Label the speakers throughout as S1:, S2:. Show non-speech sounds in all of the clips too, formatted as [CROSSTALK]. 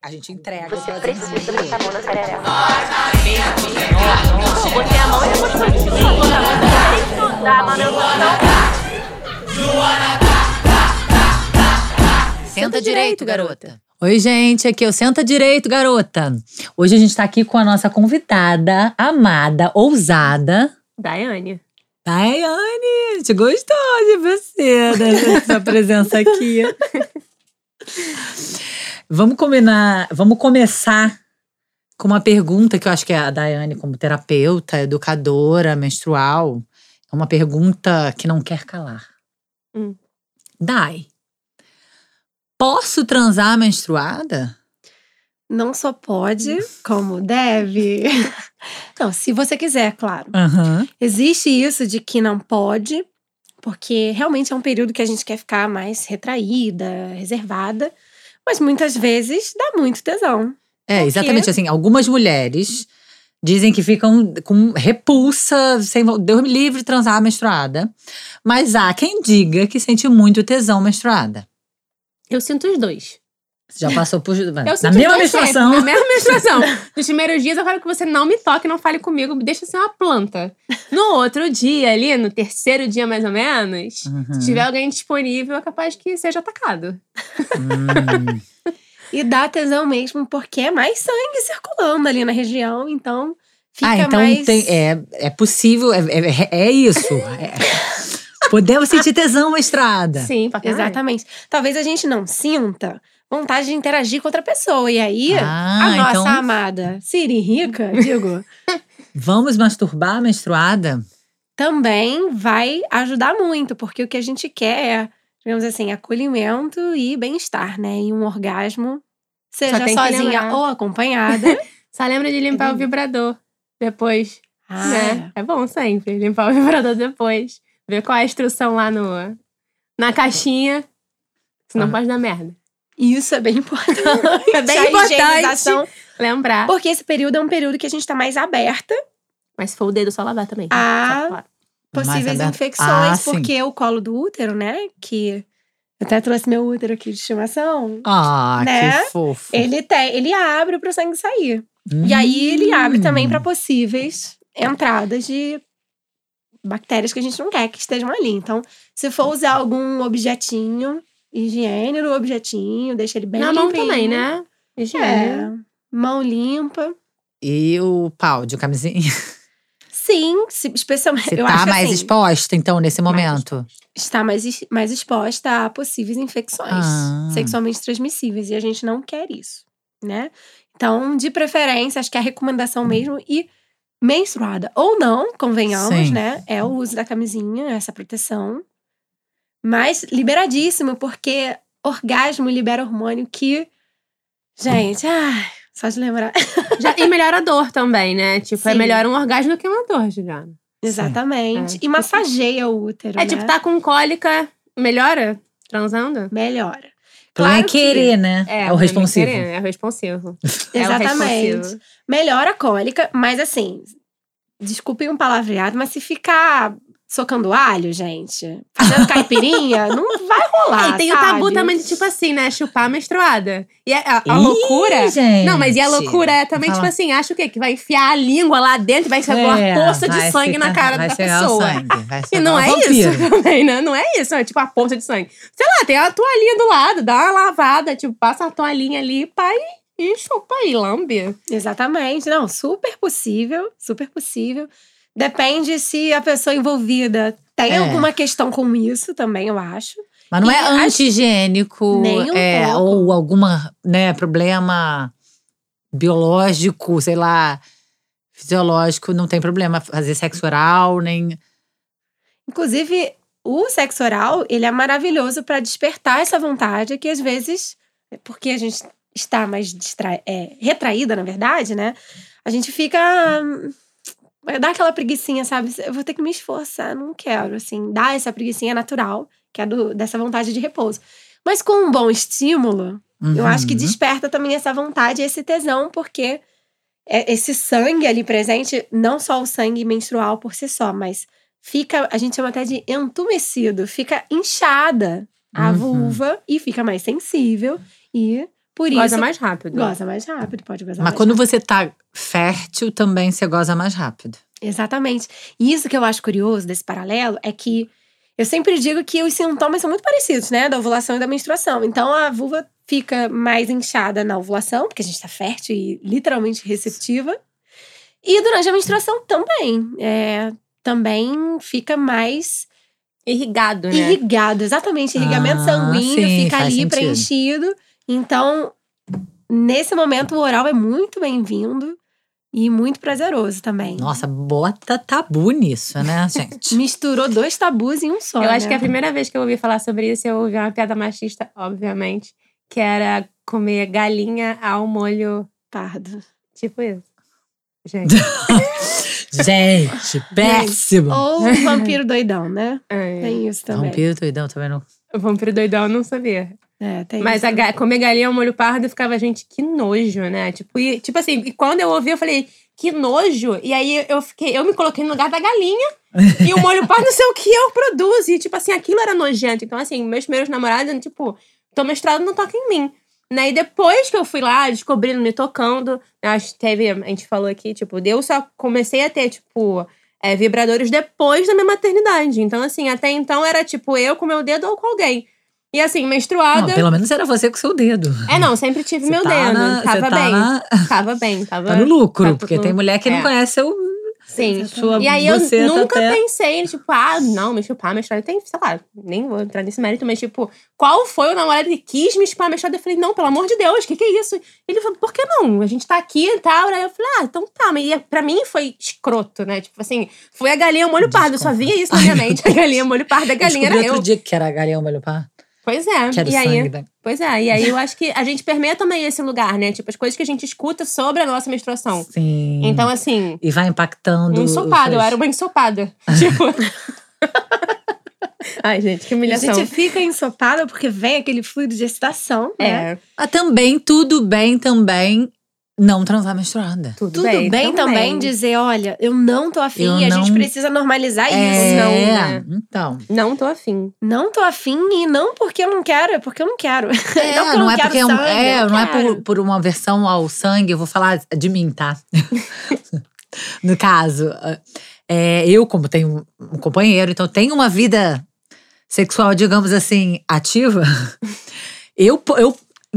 S1: A gente entrega.
S2: Você precisa botar a mão na sararela.
S3: Botei a mão e depois continuo. Botar a mão tem que dar a manutenção.
S4: Senta direito, garota. Oi, gente, aqui é o Senta Direito, garota. Hoje a gente tá aqui com a nossa convidada, amada, ousada.
S3: Daiane.
S4: Daiane, a gente gostou de você, da sua presença aqui. [LAUGHS] vamos combinar, vamos começar com uma pergunta que eu acho que a Daiane, como terapeuta, educadora, menstrual, é uma pergunta que não quer calar.
S3: Hum.
S4: Dai, posso transar menstruada?
S5: Não só pode, como deve. [LAUGHS] Não, se você quiser, claro.
S4: Aham.
S5: Existe isso de que não pode, porque realmente é um período que a gente quer ficar mais retraída, reservada, mas muitas vezes dá muito tesão.
S4: É,
S5: Por quê?
S4: exatamente assim. Algumas mulheres dizem que ficam com repulsa, sem Deus me livre de transar menstruada. Mas há quem diga que sente muito tesão menstruada.
S3: Eu sinto os dois.
S4: Você já passou por. Na mesma
S3: sempre,
S4: menstruação.
S3: Na [LAUGHS] mesma menstruação. Nos primeiros dias eu quero que você não me toque, não fale comigo, me deixa ser uma planta. No outro dia, ali, no terceiro dia mais ou menos,
S4: Uhum.
S3: se tiver alguém disponível, é capaz que seja atacado.
S4: Hum. [LAUGHS]
S5: E dá tesão mesmo, porque é mais sangue circulando ali na região, então fica
S4: ah, então
S5: mais.
S4: tem, é, é possível, é, é, é isso. É. Podemos sentir tesão menstruada.
S3: Sim, pra caralho.
S5: Exatamente. Talvez a gente não sinta vontade de interagir com outra pessoa. E aí,
S4: Ah,
S5: a nossa
S4: então-
S5: amada Siri Rica, digo, [LAUGHS]
S4: Vamos masturbar menstruada?
S5: também vai ajudar muito, porque o que a gente quer é, digamos assim, acolhimento e bem-estar, né? E um orgasmo, seja sozinha ou acompanhada. [LAUGHS]
S3: Só lembra de limpar
S5: É
S3: o vibrador depois,
S5: ah,
S3: né? É bom sempre limpar o [LAUGHS] vibrador depois. Ver qual é a instrução lá no, na caixinha. Senão
S4: Ah.
S3: pode dar merda.
S5: Isso é bem importante. [LAUGHS]
S3: É bem
S5: A
S3: importante. Lembrar.
S5: Porque esse período é um período que a gente tá mais aberta
S3: Mas se for o dedo, só lavar também.
S5: Ah.
S3: Só claro.
S5: possíveis infecções,
S4: Ah, sim.
S5: porque o colo do útero, né? Que eu até trouxe meu útero aqui de estimação.
S4: Ah,
S5: Né?
S4: que fofo.
S5: Ele tem, ele abre para o sangue sair. E aí ele abre também para possíveis entradas de bactérias que a gente não quer que estejam ali. Então, se for usar algum objetinho, higiene no objetinho, deixa ele bem
S3: Na mão
S5: limpinho.
S3: também, né? Higiene.
S5: É. Mão limpa.
S4: E o pau de camisinha?
S5: Sim, se- especialmente.
S4: Você
S5: eu
S4: tá mais
S5: assim,
S4: exposta, então, nesse
S3: Mais
S4: momento?
S5: está mais, mais exposta a possíveis infecções
S4: Ah.
S5: sexualmente transmissíveis. E a gente não quer isso, né? Então, de preferência, acho que é a recomendação mesmo. E menstruada ou não, convenhamos,
S4: Sim.
S5: né? É o uso da camisinha, essa proteção. Mas liberadíssimo, porque orgasmo libera hormônio que. Gente, ai, só de lembrar. [LAUGHS]
S3: Já, e melhora a dor também, né? Tipo, é
S5: Sim.
S3: melhor um orgasmo do que uma dor, Juliana.
S5: Exatamente.
S3: É.
S5: E massageia o útero.
S3: É
S5: né?
S3: tipo, tá com cólica, melhora transando?
S5: Melhora.
S4: É
S5: Claro que-
S4: querer, né? É, o responsivo.
S3: querer, É o responsivo. [LAUGHS] É o
S5: Exatamente.
S3: responsivo.
S5: melhora a cólica, mas assim, desculpem um palavreado, mas se ficar socando alho, gente, fazendo caipirinha, [LAUGHS] não vai rolar.
S3: E tem o
S5: sabe?
S3: tabu também de, tipo assim, né? Chupar menstruada. E a, a-
S4: Ih,
S3: loucura.
S4: gente.
S3: Não, mas e a loucura é também, tipo assim, acha o quê? Que vai enfiar a língua lá dentro, vai uma
S4: É,
S3: poça de sangue
S4: ficar-
S3: na cara da
S4: o
S3: pessoa.
S4: sangue, vai
S3: E não
S4: o
S3: é
S4: vampiro.
S3: isso [LAUGHS] também, né? Não é isso, é tipo a poça de sangue. Sei lá, tem a toalhinha do lado, dá uma lavada, tipo, passa a toalhinha ali, pai, e chupa aí, lambe.
S5: Exatamente. Não, super possível, super possível. Depende se a pessoa envolvida tem
S4: É.
S5: alguma questão com isso também, eu acho.
S4: Mas não
S5: E
S4: é anti-higiênico
S5: Nem um
S4: é,
S5: pouco.
S4: ou alguma, né, problema biológico, sei lá, fisiológico, não tem problema fazer sexo oral, nem.
S5: Inclusive, o sexo oral, ele é maravilhoso para despertar essa vontade que às vezes, porque a gente está mais distra... é, retraída, na verdade, né? A gente fica dá aquela preguiçinha, sabe? Eu vou ter que me esforçar, não quero, assim, dá essa preguiçinha natural, que é do, dessa vontade de repouso. Mas com um bom estímulo, eu acho que
S4: Uhum.
S5: desperta também essa vontade, esse tesão, porque é- esse sangue ali presente, não só o sangue menstrual por si só, mas fica, a gente chama até de entumecido, fica inchada a
S4: Uhum.
S5: vulva e fica mais sensível e Por
S3: Goza
S5: isso,
S3: mais rápido.
S5: goza mais rápido, pode gozar
S4: Mas
S5: mais
S4: quando você tá fértil, também você goza mais rápido.
S5: Exatamente. E isso que eu acho curioso desse paralelo é que eu sempre digo que os sintomas são muito parecidos, né? Da ovulação e da menstruação. Então a vulva fica mais inchada na ovulação, porque a gente tá fértil e literalmente receptiva. E durante a menstruação também. É, também fica mais
S3: Irrigado, né?
S5: irrigado. Exatamente. Irrigamento
S4: Ah,
S5: sanguíneo
S4: sim,
S5: fica ali
S4: sentido.
S5: preenchido. Então, nesse momento, o oral é muito bem-vindo e muito prazeroso também.
S4: Nossa, bota tabu nisso, né, [LAUGHS] gente?
S5: Misturou dois tabus em um só.
S3: Eu acho
S5: né?
S3: que a primeira vez que eu ouvi falar sobre isso, eu ouvi uma piada machista, obviamente, que era comer galinha ao molho,
S5: Pardo.
S3: tipo isso. Gente. [LAUGHS]
S4: gente, péssimo.
S5: Ou o vampiro doidão, né?
S3: é.
S5: Tem isso também.
S4: Vampiro doidão, tá vendo?
S3: O vampiro doidão eu não sabia.
S5: É, tem
S3: Mas
S5: isso.
S3: a comer galinha ao molho pardo ficava, gente, que nojo, né? Tipo, e, tipo assim, e quando eu ouvi, eu falei, que nojo. E aí eu fiquei, eu me coloquei no lugar da galinha. [LAUGHS] e o molho pardo não sei o que eu produzo. E, tipo assim, aquilo era nojento. Então, assim, meus primeiros namorados, tipo, tô mestrado, não toca em mim. Né? E depois que eu fui lá, descobrindo, me tocando, acho que teve, a gente falou aqui, tipo, eu só comecei a ter, tipo, é, vibradores depois da minha maternidade. Então, assim, até então era, tipo, eu com meu dedo ou com alguém. E assim, menstruada.
S4: Não, pelo menos era você com seu dedo.
S3: É, não, sempre tive
S4: Você
S3: meu
S4: tá
S3: dedo.
S4: na-
S3: tava
S4: você tá
S3: bem.
S4: na-
S3: Tava bem, tava.
S4: Tá no lucro,
S3: tá
S4: porque tem mulher que não
S3: é.
S4: conhece seu,
S3: Sim.
S4: sua
S3: E aí eu
S4: buceta
S3: nunca
S4: até-
S3: pensei, tipo, ah, não, me chupar, me chupar. Tem, sei lá, nem vou entrar nesse mérito, mas tipo, qual foi o namorado que quis me chupar, me chupar? Eu falei, não, pelo amor de Deus, o que, que é isso? Ele falou, por que não? A gente tá aqui e tal. Aí eu falei, ah, então tá. Mas e pra mim foi escroto, né? Tipo assim, foi a galinha molho pardo. Eu só via isso na minha mente. A galinha molho pardo, a galinha era
S4: outro
S3: eu.
S4: dia que era a galinha molho pá.
S3: Pois é.
S4: Que o
S3: e aí,
S4: da...
S3: Pois é, e aí eu acho que a gente permeia também esse lugar, né? Tipo, as coisas que a gente escuta sobre a nossa menstruação.
S4: Sim.
S3: Então, assim,
S4: E vai impactando.
S3: um ensopado, eu era uma ensopada. [LAUGHS] tipo. [LAUGHS] Ai, gente, que
S5: A
S3: humilhação.
S5: gente fica ensopada porque vem aquele fluido de excitação, né?
S3: É,
S4: Ah, também, tudo bem também não transar menstruada.
S3: tudo,
S5: Tudo
S3: bem.
S5: bem, também dizer, olha, eu não tô afim,
S4: Eu
S5: a gente
S4: não-
S5: precisa normalizar isso.
S4: é,
S3: não, né?
S4: então.
S3: Não tô afim.
S5: Não tô afim e não porque eu não quero, é porque eu não quero. [LAUGHS]
S4: É,
S5: porque eu
S4: não, é
S5: quero
S4: porque é,
S5: sangue,
S4: é,
S5: eu
S4: não é
S5: quero.
S4: por, por uma aversão ao sangue, eu vou falar de mim, tá? [LAUGHS] no caso, é, eu, como tenho um companheiro, então tenho uma vida sexual, digamos assim, ativa, [LAUGHS] eu, eu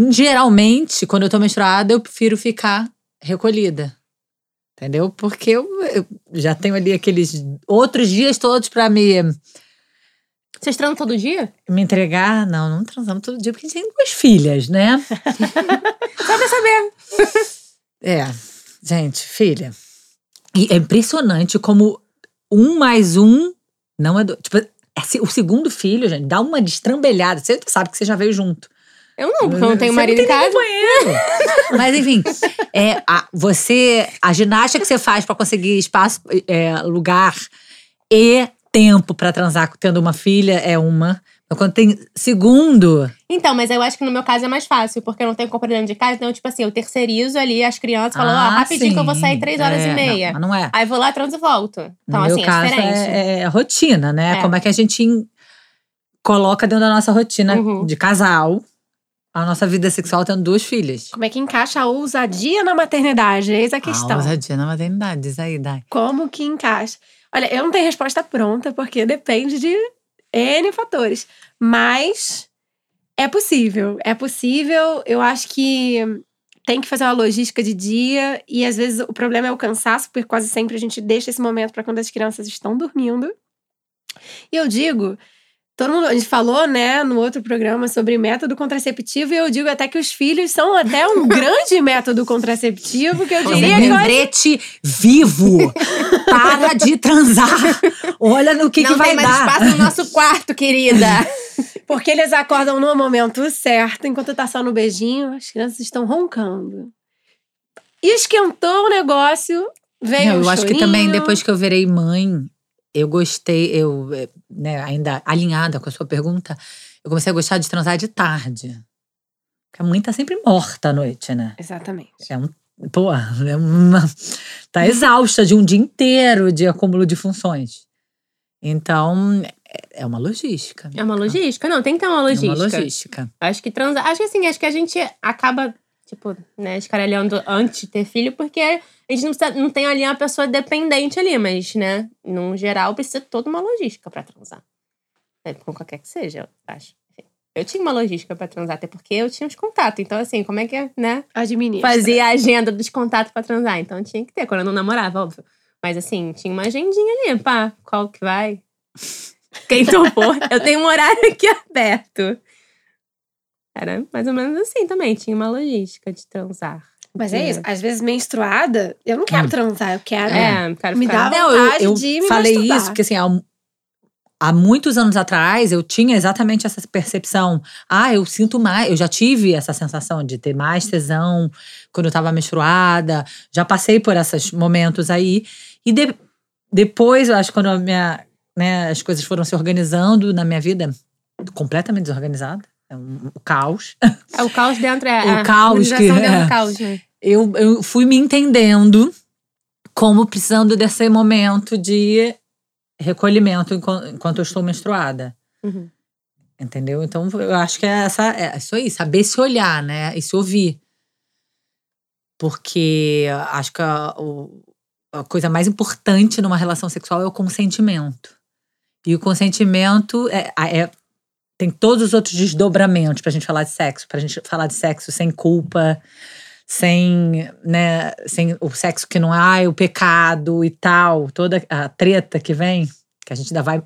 S4: geralmente, quando eu tô menstruada, eu prefiro ficar recolhida. Entendeu? Porque eu, eu já tenho ali aqueles outros dias todos pra me
S3: Vocês transam todo dia?
S4: me entregar. Não, não transamos todo dia, porque a gente tem duas filhas, né? [LAUGHS]
S3: Só pra saber.
S4: É, gente, filha. E é impressionante como um mais um não é. Do, tipo, esse- o segundo filho, gente, dá uma destrambelhada. Você sabe que você já veio junto.
S3: Eu não, porque eu não tenho
S4: Você
S3: marido
S4: não
S3: em
S4: tem nem
S3: casa.
S4: companheiro. [LAUGHS] Mas enfim, é, a, você. A ginástica que você faz pra conseguir espaço, é, lugar e tempo pra transar tendo uma filha é uma. Mas quando tem segundo.
S3: Então, mas eu acho que no meu caso é mais fácil, porque eu não tenho companheiro dentro de casa. Então, tipo assim, eu terceirizo ali as crianças, falando, ó,
S4: ah,
S3: rapidinho que eu vou
S4: sim.
S3: sair três horas
S4: É,
S3: e meia.
S4: Não, mas não é.
S3: Aí vou lá, transo e volto. Então,
S4: no
S3: assim,
S4: meu
S3: é
S4: caso,
S3: diferente.
S4: é, é rotina, né?
S3: É.
S4: Como é que a gente in- coloca dentro da nossa rotina
S3: Uhum.
S4: de casal a nossa vida sexual tendo duas filhas.
S5: Como é que encaixa a ousadia na maternidade? Eis a questão.
S4: A ousadia na maternidade, diz aí, Dai.
S5: Como que encaixa? Olha, eu não tenho resposta pronta, porque depende de N fatores. Mas é possível. É possível. Eu acho que tem que fazer uma logística de dia. E às vezes o problema é o cansaço, porque quase sempre a gente deixa esse momento para quando as crianças estão dormindo. E eu digo. Todo mundo, a gente falou, né, no outro programa sobre método contraceptivo, e eu digo até que os filhos são até um [LAUGHS] grande método contraceptivo, que eu
S4: É um
S5: diria que
S4: lembrete vivo. Para de transar. Olha no que,
S3: não
S4: que vai
S3: tem mais
S4: dar.
S3: espaço no nosso quarto, querida. [LAUGHS]
S5: Porque eles acordam no momento certo, enquanto tá só no beijinho, as crianças estão roncando. E esquentou o negócio, veio
S4: Não,
S5: um
S4: eu acho que também depois que eu virei mãe, eu gostei, eu, eh, né, ainda alinhada com a sua pergunta, eu comecei a gostar de transar de tarde. Porque a mãe tá sempre morta à noite, né?
S5: Exatamente.
S4: É um. Pô, é uma. Tá exausta de um dia inteiro de acúmulo de funções. Então, é- é uma logística.
S3: É uma logística? Não, tem que ter uma
S4: É
S3: logística.
S4: uma logística.
S3: Acho que transar. Acho que assim, acho que a gente acaba, tipo, né, escaralhando antes de ter filho, porque a gente não, precisa- não tem ali uma pessoa dependente ali, mas, né, no geral, precisa toda uma logística pra transar. É, com qualquer que seja, eu acho. Eu tinha uma logística pra transar, até porque eu tinha os contatos. Então, assim, como é que, é, né?
S5: Administra.
S3: Fazia a agenda dos contatos pra transar. Então tinha que ter, quando eu não namorava, óbvio. Mas assim, tinha uma agendinha ali, pá, qual que vai? Quem topou? eu tenho um horário aqui aberto. Era mais ou menos assim também, tinha uma logística de transar.
S5: Mas é isso. Às vezes, menstruada, eu não quero
S4: Hum.
S5: transar, eu quero.
S3: É, quero
S5: Me
S3: ficar...
S5: dá
S4: Não, eu,
S5: vontade
S4: eu
S5: de me
S4: falei
S5: masturbar.
S4: isso, porque assim, há, um- há muitos anos atrás eu tinha exatamente essa percepção. Ah, eu sinto mais, eu já tive essa sensação de ter mais tesão quando eu tava menstruada, já passei por esses momentos aí. E de- depois, eu acho que quando a minha, né, as coisas foram se organizando na minha vida, completamente desorganizada, é um, um caos.
S3: É o caos dentro, é [LAUGHS]
S4: O caos que- é.
S3: do caos, né?
S4: eu, eu fui me entendendo como precisando desse momento de recolhimento enquanto, enquanto eu estou menstruada.
S3: Uhum.
S4: Entendeu? Então, eu acho que é, essa, é isso aí, saber se olhar, né? E se ouvir. Porque acho que a, o- a coisa mais importante numa relação sexual é o consentimento. E o consentimento é, é- tem todos os outros desdobramentos pra gente falar de sexo, pra gente falar de sexo sem culpa, sem, né, sem o sexo que não há, o pecado e tal, toda a treta que vem, que a gente ainda vai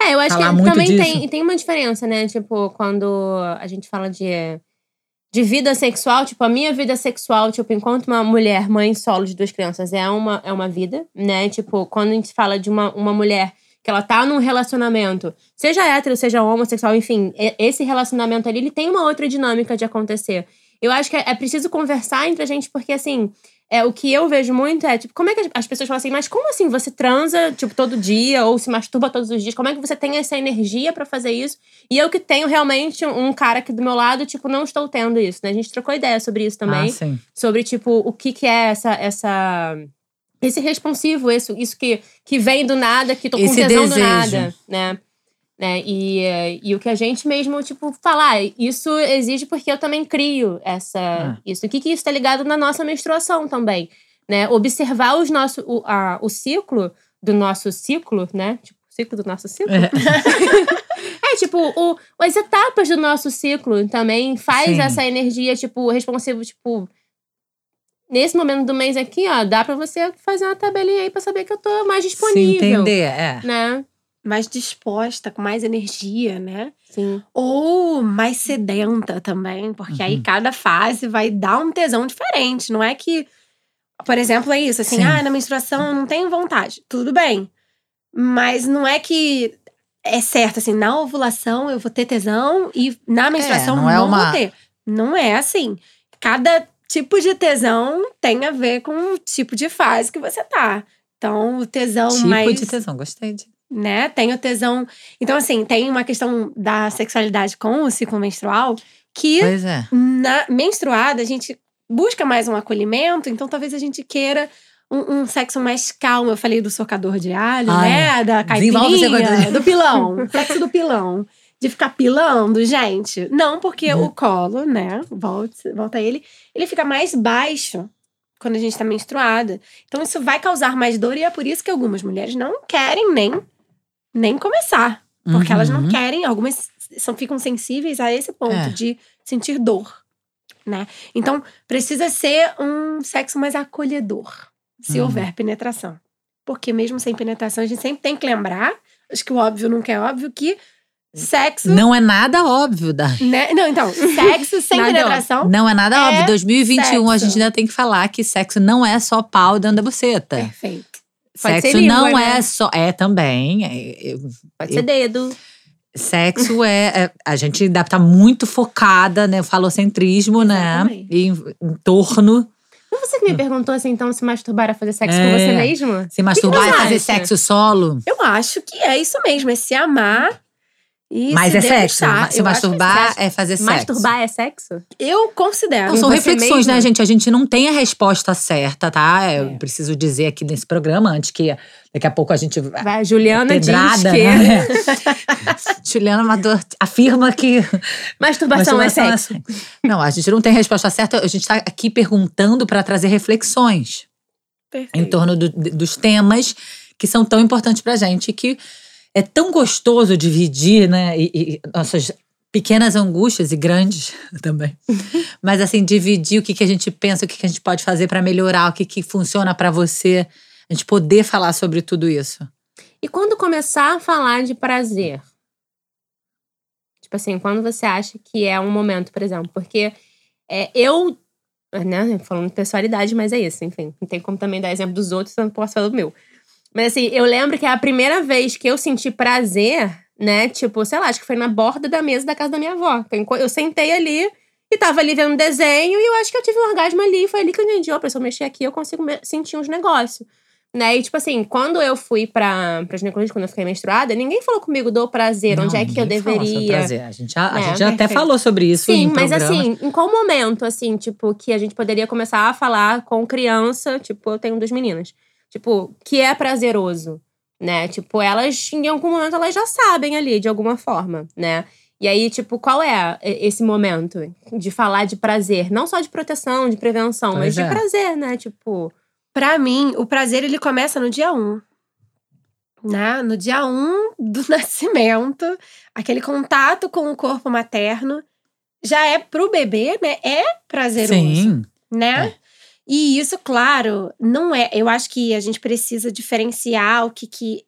S3: É, eu acho
S4: Falar
S3: que também
S4: disso.
S3: tem, tem uma diferença, né? Tipo, quando a gente fala de, de vida sexual, tipo, a minha vida sexual, tipo, enquanto uma mulher, mãe solo de duas crianças, é uma, é uma vida, né? Tipo, quando a gente fala de uma, uma mulher que ela tá num relacionamento, seja hétero, seja homossexual, enfim, esse relacionamento ali, ele tem uma outra dinâmica de acontecer. Eu acho que é, é preciso conversar entre a gente, porque assim, é, o que eu vejo muito é, tipo, como é que as- as pessoas falam assim, mas como assim você transa, tipo, todo dia, ou se masturba todos os dias? Como é que você tem essa energia pra fazer isso? E eu que tenho realmente um cara aqui do meu lado, tipo, não estou tendo isso, né? A gente trocou ideia sobre isso também
S4: Ah,
S3: sobre tipo o que que é essa essa esse responsivo, isso, isso que, que vem do nada, que tô com
S4: Esse
S3: tesão do
S4: desejo.
S3: nada, né? né? E, e o que a gente mesmo, tipo, falar, isso exige porque eu também crio essa,
S4: Ah.
S3: isso. O que que isso tá ligado na nossa menstruação também, né? Observar os nosso, o, a, o ciclo do nosso ciclo, né? Tipo, o ciclo do nosso ciclo.
S4: É. [LAUGHS]
S3: É, tipo, o, as etapas do nosso ciclo também faz
S4: Sim.
S3: essa energia, tipo, responsivo, tipo. Nesse momento do mês aqui, ó, dá pra você fazer uma tabelinha aí pra saber que eu tô mais
S4: Se
S3: disponível.
S4: entender, é.
S3: Né?
S5: Mais disposta, com mais energia, né?
S3: Sim.
S5: Ou mais sedenta também, porque aí
S4: Uhum.
S5: cada fase vai dar um tesão diferente. Não é que, por exemplo, é isso, assim,
S4: Sim.
S5: ah, na menstruação eu não tenho vontade. Tudo bem. Mas não é que é certo, assim, na ovulação eu vou ter tesão e na menstruação
S4: não
S5: não,
S4: é uma-
S5: vou ter. Não é assim. Cada tipo de tesão tem a ver com o tipo de fase que você tá. Então, o tesão
S4: tipo
S5: mais
S4: de tesão, gostei de.
S5: né? Tem o tesão. Então, assim, tem uma questão da sexualidade com o ciclo menstrual que
S4: Pois é.
S5: na menstruada a gente busca mais um acolhimento, então talvez a gente queira um, um sexo mais calmo. Eu falei do socador de alho,
S4: Ai,
S5: né? Da caipirinha, do pilão. sexo do pilão. [LAUGHS] De ficar pilando, gente. Não, porque
S4: Uhum.
S5: o colo, né? Volta, volta ele. Ele fica mais baixo quando a gente tá menstruada. Então isso vai causar mais dor e é por isso que algumas mulheres não querem nem, nem começar. Porque elas não
S4: Uhum.
S5: querem, algumas são, ficam sensíveis a esse ponto
S4: É.
S5: de sentir dor, né? Então, precisa ser um sexo mais acolhedor, se
S4: Uhum.
S5: houver penetração. Porque mesmo sem penetração, a gente sempre tem que lembrar, acho que o óbvio nunca é óbvio, que sexo…
S4: Não é nada óbvio, da.
S5: Né? Não, então, sexo [LAUGHS] sem
S3: Nada
S5: penetração…
S4: Não é nada
S5: É
S4: óbvio. 2021 a
S5: sexo.
S4: gente ainda tem que falar que sexo não é só pau dentro da buceta.
S5: Perfeito.
S3: Pode
S4: Sexo
S3: língua,
S4: não
S3: né?
S4: é só. É também. é- é-
S3: Pode
S4: Eu-
S3: ser dedo.
S4: Sexo [LAUGHS] é, é- A gente ainda tá muito focada, né? Falocentrismo,
S5: Exatamente.
S4: né? Em, em torno.
S3: Mas você que me perguntou assim, então, se masturbar é fazer sexo com
S4: É.
S3: você mesmo?
S4: Se masturbar e fazer sexo solo.
S5: Eu acho que é isso mesmo, é se amar E
S4: Mas
S5: se
S4: é sexo.
S5: debruçar,
S4: Se masturbar
S5: é
S4: é fazer sexo.
S3: Masturbar é sexo?
S5: Eu considero.
S4: Não, são reflexões,
S3: mesma?
S4: né, gente? A gente não tem a resposta certa, tá? Eu
S5: É.
S4: preciso dizer aqui nesse programa, antes que daqui a pouco a gente.
S3: Vai, Juliana
S4: Pedrada,
S3: diz que
S4: né? [LAUGHS] Juliana Amador afirma que.
S3: masturbação, é
S4: masturbação
S3: sexo.
S4: Não, a gente não tem resposta certa. A gente tá aqui perguntando para trazer reflexões
S5: Perfeito.
S4: em torno do- dos temas que são tão importantes pra gente. Que é tão gostoso dividir, né? E, e nossas pequenas angústias e grandes [LAUGHS] também. Mas assim, dividir o que, que a gente pensa, o que, que a gente pode fazer pra melhorar, o que, que funciona pra você. A gente poder falar sobre tudo isso.
S3: E quando começar a falar de prazer? Tipo assim, quando você acha que é um momento, por exemplo, porque é, eu, né, falando de pessoalidade, mas é isso, enfim, não tem como também dar exemplo dos outros, eu não posso falar do meu. Mas assim, eu lembro que a primeira vez que eu senti prazer, né, tipo, sei lá, acho que foi na borda da mesa da casa da minha avó. Eu sentei ali e tava ali vendo um desenho e eu acho que eu tive um orgasmo ali, e foi ali que eu entendi, ó, se eu mexer aqui eu consigo sentir uns negócios. Né? E, tipo assim, quando eu fui pra, pra ginecologista, quando eu fiquei menstruada, ninguém falou comigo do prazer, onde
S4: Não,
S3: é que eu deveria.
S4: prazer. A gente já, a
S3: É,
S4: gente já até falou sobre isso
S3: Sim, mas
S4: programas.
S3: assim, em qual momento, assim, tipo, que a gente poderia começar a falar com criança, tipo, eu tenho duas meninas, tipo, que é prazeroso, né? Tipo, elas, em algum momento, elas já sabem ali, de alguma forma, né? E aí, tipo, qual é esse momento de falar de prazer? Não só de proteção, de prevenção,
S4: Pois
S3: mas de
S4: é.
S3: prazer, né? Tipo,
S5: Pra mim, o prazer ele começa no dia 1. Né? No dia 1 do [LAUGHS] nascimento, aquele contato com o corpo materno já é pro bebê, né? É prazeroso,
S4: Sim.
S5: né?
S4: É.
S5: E isso, claro, não é. Eu acho que a gente precisa diferenciar o que que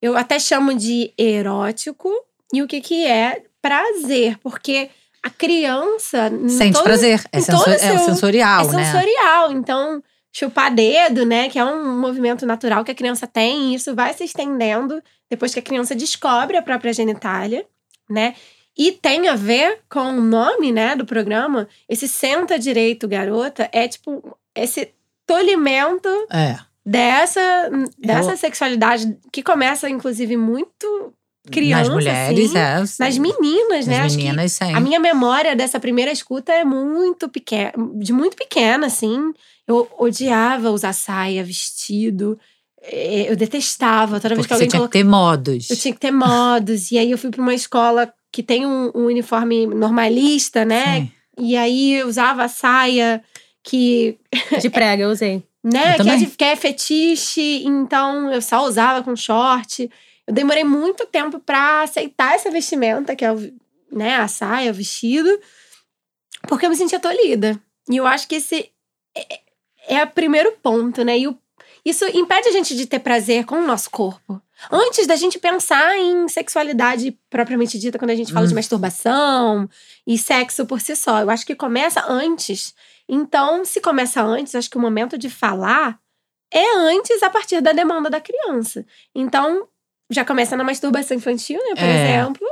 S5: eu até chamo de erótico e o que que é prazer, porque a criança
S4: Sente
S5: todo-
S4: prazer. É, sensor- é
S5: seu-
S4: sensorial,
S5: é
S4: né?
S5: sensorial, então chupar dedo, né, que é um movimento natural que a criança tem, e isso vai se estendendo depois que a criança descobre a própria genitália, né? E tem a ver com o nome, né, do programa. Esse senta direito, garota, é tipo esse tolimento
S4: É.
S5: dessa dessa
S4: Eu-
S5: sexualidade que começa inclusive muito criança,
S4: Nas mulheres,
S5: assim,
S4: é.
S5: nas meninas, né?
S4: Nas meninas, sim.
S5: a minha memória dessa primeira escuta é muito pequena, de muito pequena, assim. Eu odiava usar saia, vestido. eh, Eu detestava. Toda vez
S4: Porque
S5: que alguém
S4: você tinha
S5: colocava.
S4: que ter modos.
S5: Eu tinha que ter modos. e aí eu fui pra uma escola que tem um, um uniforme normalista, né?
S4: Sim.
S5: E aí eu usava a saia que,
S3: de [LAUGHS] prega, eu usei.
S5: né,
S4: Eu
S5: que é, de- que é fetiche, então eu só usava com short. Eu demorei muito tempo pra aceitar essa vestimenta, que é o, né, a saia, o vestido, porque eu me sentia tolhida. E eu acho que esse é, é o primeiro ponto, né? E o- isso impede a gente de ter prazer com o nosso corpo. Antes da gente pensar em sexualidade propriamente dita, quando a gente fala de
S4: Hum.
S5: masturbação e sexo por si só. Eu acho que começa antes. Então, se começa antes, acho que o momento de falar é antes a partir da demanda da criança. Então, já começa na masturbação infantil, né? Por
S4: É.
S5: exemplo.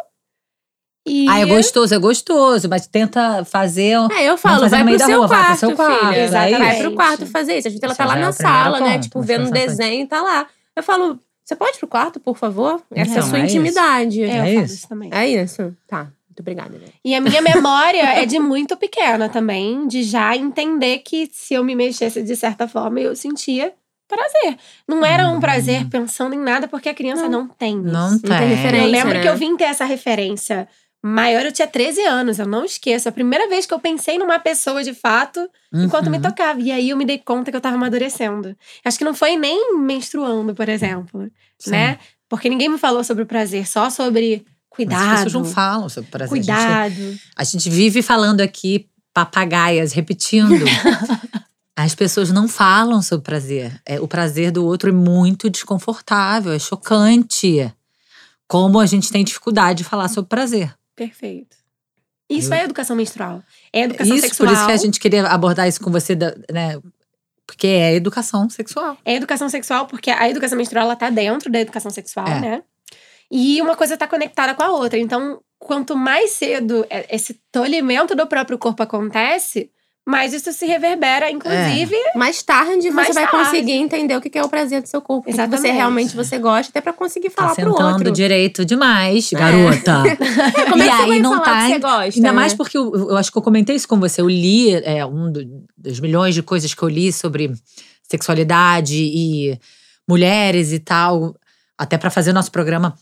S5: E
S4: Ah, é gostoso, é gostoso, mas tenta fazer.
S3: É, eu falo,
S4: fazer
S3: vai pro seu
S4: rua, vai pro
S3: quarto,
S4: seu quarto,
S3: filha.
S4: é
S5: Exatamente.
S3: Vai pro quarto fazer isso. A gente ela tá lá
S4: é
S3: na sala, né?
S4: ponto,
S3: Tipo, vendo um desenho e tá lá. Eu falo, você pode ir pro quarto, por favor? Essa é a
S4: Não,
S3: sua
S4: é isso.
S3: intimidade.
S5: É, eu
S4: É
S5: falo
S4: isso.
S5: isso também.
S3: É isso. Tá. Muito obrigada, né?
S5: E a minha memória é de muito pequena também, de já entender que se eu me mexesse de certa forma, eu sentia prazer. Não era um prazer pensando em nada, porque a criança não, tem. isso.
S4: Não
S3: tem
S4: tem.
S3: referência.
S5: Eu lembro
S3: né?
S5: que eu vim ter essa referência maior, eu tinha 13 anos, eu não esqueço. A primeira vez que eu pensei numa pessoa de fato, enquanto me
S4: Uhum.
S5: tocava. E aí eu me dei conta que eu tava amadurecendo. Acho que não foi nem menstruando, por exemplo,
S4: Sim.
S5: né? Porque ninguém me falou sobre o prazer, só sobre
S4: Mas
S5: cuidado.
S4: as pessoas não falam sobre prazer. A gente-
S5: Cuidado.
S4: A gente vive falando aqui papagaias, repetindo. [LAUGHS] As pessoas não falam sobre prazer. É, o prazer do outro é muito desconfortável, é chocante. Como a gente tem dificuldade de falar sobre prazer.
S5: Perfeito. Isso
S4: Eu-
S5: é educação menstrual. É educação
S4: isso,
S5: sexual.
S4: por isso que a gente queria abordar isso com você, né? Porque é educação sexual.
S5: É educação sexual, porque a educação menstrual ela tá dentro da educação sexual,
S4: É.
S5: né? E uma coisa tá conectada com a outra. Então, quanto mais cedo é- esse tolimento do próprio corpo acontece, mais isso se reverbera, inclusive.
S3: Mais tarde
S5: Mais
S3: você vai
S5: tarde.
S3: conseguir entender o que que é o prazer do seu corpo. O que que você
S5: Exatamente.
S3: realmente você gosta, até pra conseguir
S4: Tá
S3: falar pro
S4: sentando
S3: outro.
S4: direito demais,
S3: É.
S4: garota. [LAUGHS]
S3: Como é
S4: E
S3: que você
S4: aí
S3: vai
S4: não
S3: falar
S4: tá-
S3: que você gosta?
S4: Ainda
S3: né?
S4: mais porque eu, eu acho que eu comentei isso com você. Eu li é, um do- dos milhões de coisas que eu li sobre sexualidade e mulheres e tal, até pra fazer o nosso programa.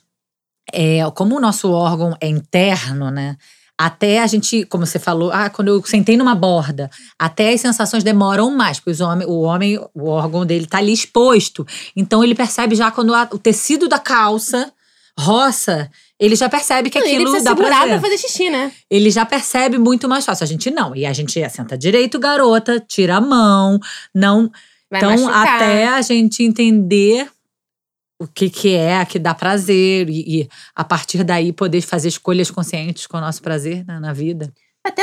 S4: É, como o nosso órgão é interno, né? Até a gente, como você falou, ah, quando eu sentei numa borda, até as sensações demoram mais, porque os homem, o homem, o órgão dele tá ali exposto. Então ele percebe já quando a- o tecido da calça roça, ele já percebe que
S3: Não, ele
S4: aquilo
S3: precisa
S4: dá prazer
S3: pra fazer xixi, né?
S4: ele já percebe muito mais fácil. A gente não. E a gente senta direito, garota, tira a mão, não.
S3: Vai
S4: então,
S3: machucar.
S4: até a gente entender o que, que é, que dá prazer, e, e a partir daí poder fazer escolhas conscientes com o nosso prazer né, na vida.
S3: Até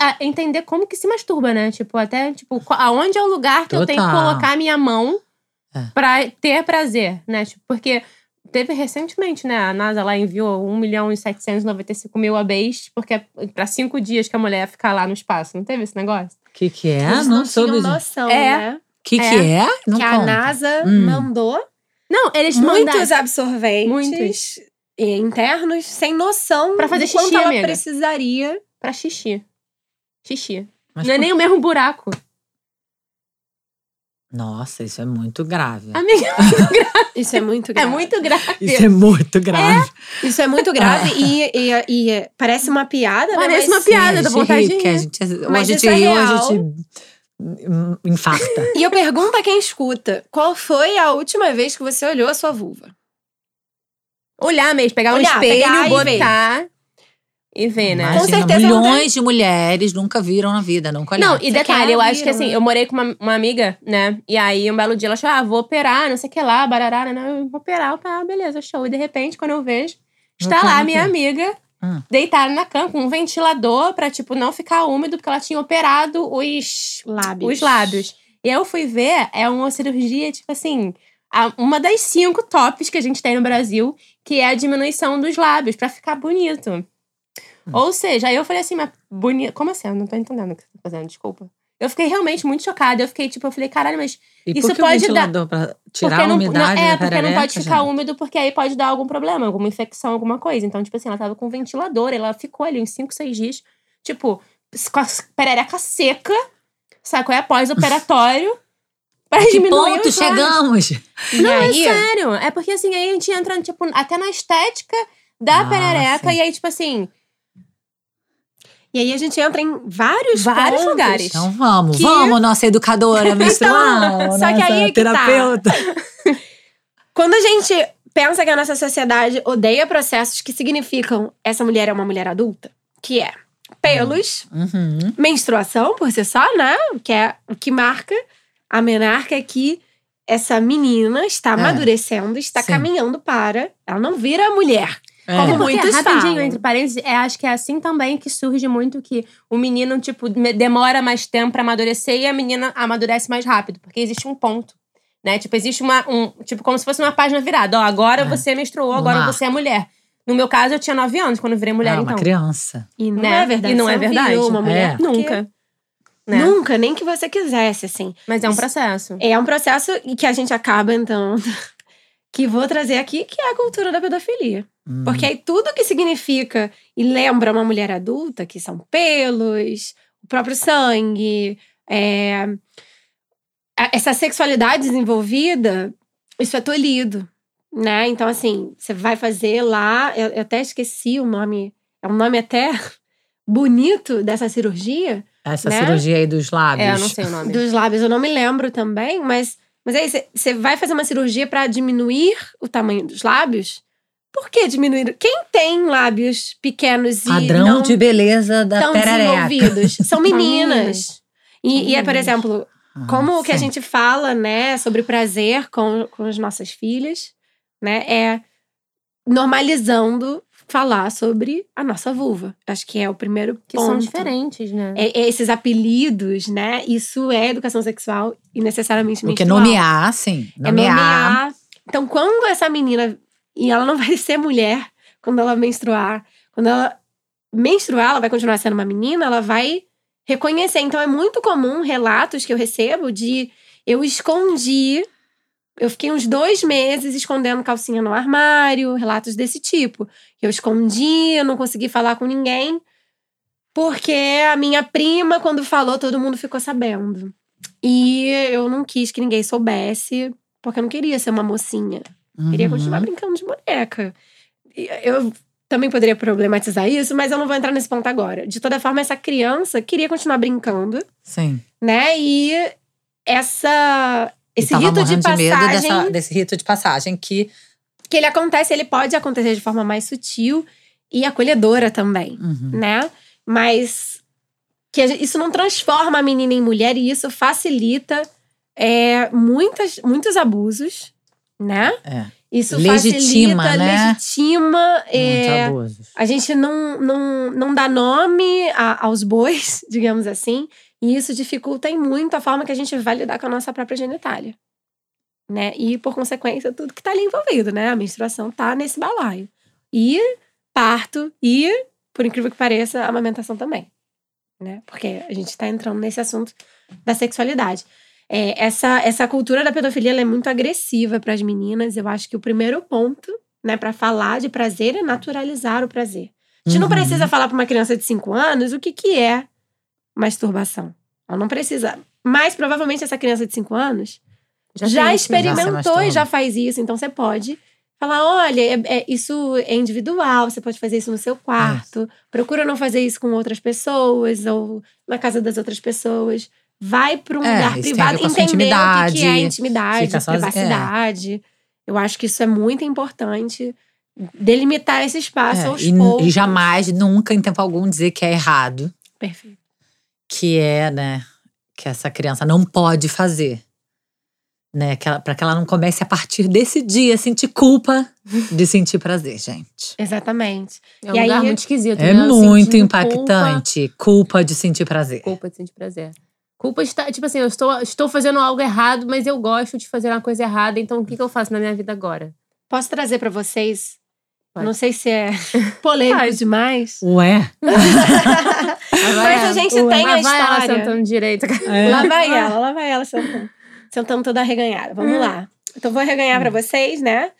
S3: a- entender como que se masturba, né? Tipo, até, tipo, aonde é o lugar que eu tenho que
S4: Total.
S3: colocar a minha mão
S4: É.
S3: pra ter prazer, né? Tipo, porque teve recentemente, né? A NASA lá enviou 1 milhão e 795 mil ABs, porque é pra cinco dias que a mulher ia ficar lá no espaço. Não teve esse negócio?
S4: O que, que é?
S5: Eles
S4: não
S5: não
S4: soube. O
S5: noção,
S3: É.
S5: né?
S4: que, que
S3: É.
S4: é? Não
S5: que a
S4: conta.
S5: NASA
S4: Hum.
S5: mandou
S3: Não, eles
S5: muitos
S3: mandaram.
S5: absorventes
S3: Muitos.
S5: eh, internos sem noção
S3: Pra fazer
S5: do quanto
S3: xixi,
S5: ela
S3: amiga.
S5: precisaria.
S3: Pra xixi. Xixi.
S4: Mas
S3: não é
S4: por-
S3: nem o mesmo buraco.
S4: Nossa, isso é muito grave.
S3: Amiga, [LAUGHS]
S5: Isso é muito
S3: é
S5: grave.
S3: muito grave.
S4: Isso é muito grave.
S5: Isso é muito grave [LAUGHS] e, e, e, parece uma piada, né?
S3: Parece
S5: Mas-
S3: uma piada,
S4: a
S3: dá
S4: gente
S3: vontade de
S4: que a
S3: rir.
S4: gente, ou a
S5: Mas
S4: gente
S5: isso é
S4: ri ou a
S5: real.
S4: gente infarta.
S5: E eu pergunto a quem escuta: qual foi a última vez que você olhou a sua vulva?
S3: Olhar mesmo, pegar um
S5: Olhar,
S3: espelho,
S5: pegar e ver.
S3: botar e ver, né?
S4: Imagina,
S5: certeza não
S4: milhões de mulheres nunca viram na vida, nunca
S3: Não,
S4: olharam.
S3: e
S5: Você
S3: detalhe,
S5: quer
S3: eu acho que assim,
S5: né?
S3: eu morei com uma, uma amiga, né? E aí, um belo dia, ela achou, ah, vou operar, não sei o que lá, barará, né? Eu vou operar, operar, beleza, show. E de repente, quando eu vejo, está lá minha amiga,
S4: Hum.
S3: deitada na cama, com um ventilador pra, tipo, não ficar úmido, porque ela tinha operado os,
S5: Lábios.
S3: os lábios. E eu fui ver, é uma cirurgia, tipo assim, uma das cinco tops que a gente tem no Brasil, que é a diminuição dos lábios, pra ficar bonito.
S4: Hum.
S3: Ou seja, aí eu falei assim, mas bonito. Como assim? Eu não tô entendendo o que você tá fazendo, desculpa. Eu fiquei realmente muito chocada. Eu fiquei, tipo, eu falei, caralho, mas.
S4: E
S3: isso pode
S4: ventilador pra tirar
S3: porque
S4: a
S3: não,
S4: umidade
S3: não, É, porque não pode ficar
S4: gente?
S3: úmido, porque aí pode dar algum problema, alguma infecção, alguma coisa. Então, tipo assim, ela tava com um ventilador, ela ficou ali uns 5, 6 dias, tipo, com a perereca seca, sabe qual é? Pós-operatório. [LAUGHS] Pra
S4: Que
S3: diminuir
S4: ponto chegamos?
S5: E
S3: Não,
S5: aí,
S3: é sério. É porque assim, aí a gente entra, tipo, até na estética da
S4: Ah,
S3: perereca.
S4: sim.
S3: E aí, tipo assim,
S5: e aí a gente entra em vários
S3: Vários
S5: pontos.
S3: lugares.
S4: Então vamos,
S5: Que-
S4: vamos, nossa educadora menstrual, [LAUGHS]
S5: Então, só que
S4: nossa
S5: aí é que tá.
S4: terapeuta. [LAUGHS]
S5: Quando a gente pensa que a nossa sociedade odeia processos que significam essa mulher é uma mulher adulta, que é pelos,
S4: Uhum.
S5: menstruação por si só, né? Que é o que marca a menarca é que essa menina está amadurecendo, está
S4: Sim.
S5: caminhando para. Ela não vira mulher.
S4: É.
S5: Como
S3: Porque,
S5: muitos
S3: rapidinho,
S5: falam.
S3: entre parênteses, é, acho que é assim também que surge muito que o menino, tipo, demora mais tempo pra amadurecer e a menina amadurece mais rápido. Porque existe um ponto, né? Tipo, existe uma… Um, tipo, como se fosse uma página virada. Ó, agora
S4: É.
S3: você menstruou, agora
S4: marco.
S3: você é mulher. No meu caso, eu tinha nove anos quando eu virei mulher,
S4: é uma
S3: então.
S4: criança.
S5: E não
S3: Né?
S5: é verdade.
S3: E não é verdade.
S5: virou uma mulher.
S4: É.
S5: porque-
S3: Nunca. Né?
S5: Nunca, nem que você quisesse, assim.
S3: Mas é um processo.
S5: É um processo que a gente acaba entrando. [LAUGHS] Que vou trazer aqui, que é a cultura da pedofilia.
S4: Hum.
S5: Porque aí tudo que significa e lembra uma mulher adulta, que são pelos, o próprio sangue, é, essa sexualidade desenvolvida, isso é tolhido, né? Então, assim, você vai fazer lá, eu, eu até esqueci o nome, é um nome até [LAUGHS] bonito dessa cirurgia,
S4: Essa
S5: né?
S4: cirurgia aí dos lábios.
S3: É, eu não sei o nome.
S5: dos lábios, eu não me lembro também, mas, mas aí você vai fazer uma cirurgia para diminuir o tamanho dos lábios? Por que diminuir? Quem tem lábios pequenos e
S4: Padrão
S5: não
S4: de beleza da
S5: tão
S4: perereca.
S5: desenvolvidos? São [LAUGHS] meninas. E, e é, por exemplo,
S4: Ah,
S5: como que a gente fala, né, sobre prazer com, com as nossas filhas, né, é normalizando falar sobre a nossa vulva. Acho que é o primeiro
S3: Que
S5: ponto.
S3: são diferentes, né?
S5: É- é esses apelidos, né? Isso é educação sexual e necessariamente
S4: Porque
S5: menstrual.
S4: nomear, sim.
S5: É
S4: Nomear.
S5: nomear. Então, quando essa menina. E ela não [LAUGHS] vai ser mulher quando ela menstruar. Quando ela menstruar, ela vai continuar sendo uma menina, ela vai reconhecer. Então é muito comum relatos que eu recebo de eu escondi. Eu fiquei uns dois meses escondendo calcinha no armário, relatos desse tipo. Eu escondi, eu não consegui falar com ninguém, porque a minha prima, quando falou, todo mundo ficou sabendo. E eu não quis que ninguém soubesse, porque eu não queria ser uma mocinha. Queria
S4: Uhum.
S5: continuar brincando de boneca. Eu também poderia problematizar isso, mas eu não vou entrar nesse ponto agora. De toda forma, essa criança queria continuar brincando,
S4: Sim.
S5: né? E essa esse rito de passagem
S4: dessa- desse rito de passagem que.
S5: que ele acontece, ele pode acontecer de forma mais sutil e acolhedora também,
S4: Uhum.
S5: né? Mas que isso não transforma a menina em mulher e isso facilita é, muitas, muitos abusos, né?
S4: É.
S5: Isso
S4: Legitima,
S5: facilita,
S4: né?
S5: legitima. é,
S4: abusos.
S5: a gente não, não, não dá nome a- aos bois, [LAUGHS] digamos assim, e isso dificulta em muito a forma que a gente vai lidar com a nossa própria genitália. Né? E, por consequência, tudo que tá ali envolvido, né? A menstruação tá nesse balaio. E parto, e, por incrível que pareça, a amamentação também. Né? Porque a gente tá entrando nesse assunto da sexualidade. É, essa, essa cultura da pedofilia é muito agressiva para as meninas. Eu acho que o primeiro ponto, né, para falar de prazer é naturalizar o prazer. A gente não
S4: Uhum.
S5: precisa falar para uma criança de 5 anos o que, que é masturbação. Ela não precisa. Mas provavelmente essa criança de 5 anos já,
S3: né?
S5: experimentou e já faz isso. Então você pode falar: olha, é- é- isso é individual, você pode fazer isso no seu quarto. Procura não fazer isso com outras pessoas ou na casa das outras pessoas. Vai para um
S4: É,
S5: lugar privado, entender o que, que é
S4: intimidade, sozinha-
S5: privacidade. Eu acho que isso é muito importante. Delimitar esse espaço
S4: É,
S5: aos
S4: e,
S5: poucos.
S4: e jamais, nunca, em tempo algum, dizer que é errado.
S5: Perfeito.
S4: Que é, né? Que essa criança não pode fazer. Né, que ela, pra que ela não comece a partir desse dia a sentir culpa de sentir prazer, gente.
S5: Exatamente.
S3: É um
S5: E
S3: lugar
S5: aí-
S3: muito esquisito.
S4: É
S3: né?
S4: Muito impactante. Culpa, de sentir prazer.
S3: Culpa, culpa de sentir prazer. Culpa estar, tipo assim, eu estou, estou fazendo algo errado, mas eu gosto de fazer uma coisa errada, então o que, que eu faço na minha vida agora?
S5: Posso trazer pra vocês?
S3: Pode.
S5: Não sei se é [LAUGHS] polêmico
S3: Pode.
S5: demais.
S4: Ué? [LAUGHS]
S5: Mas a gente
S3: Ué,
S5: tem a
S3: lá vai ela
S5: história.
S3: sentando direito.
S5: Lá vai ela, lá vai ela sentando. Sentando toda arreganhada. Vamos lá. Então vou arreganhar pra vocês, né?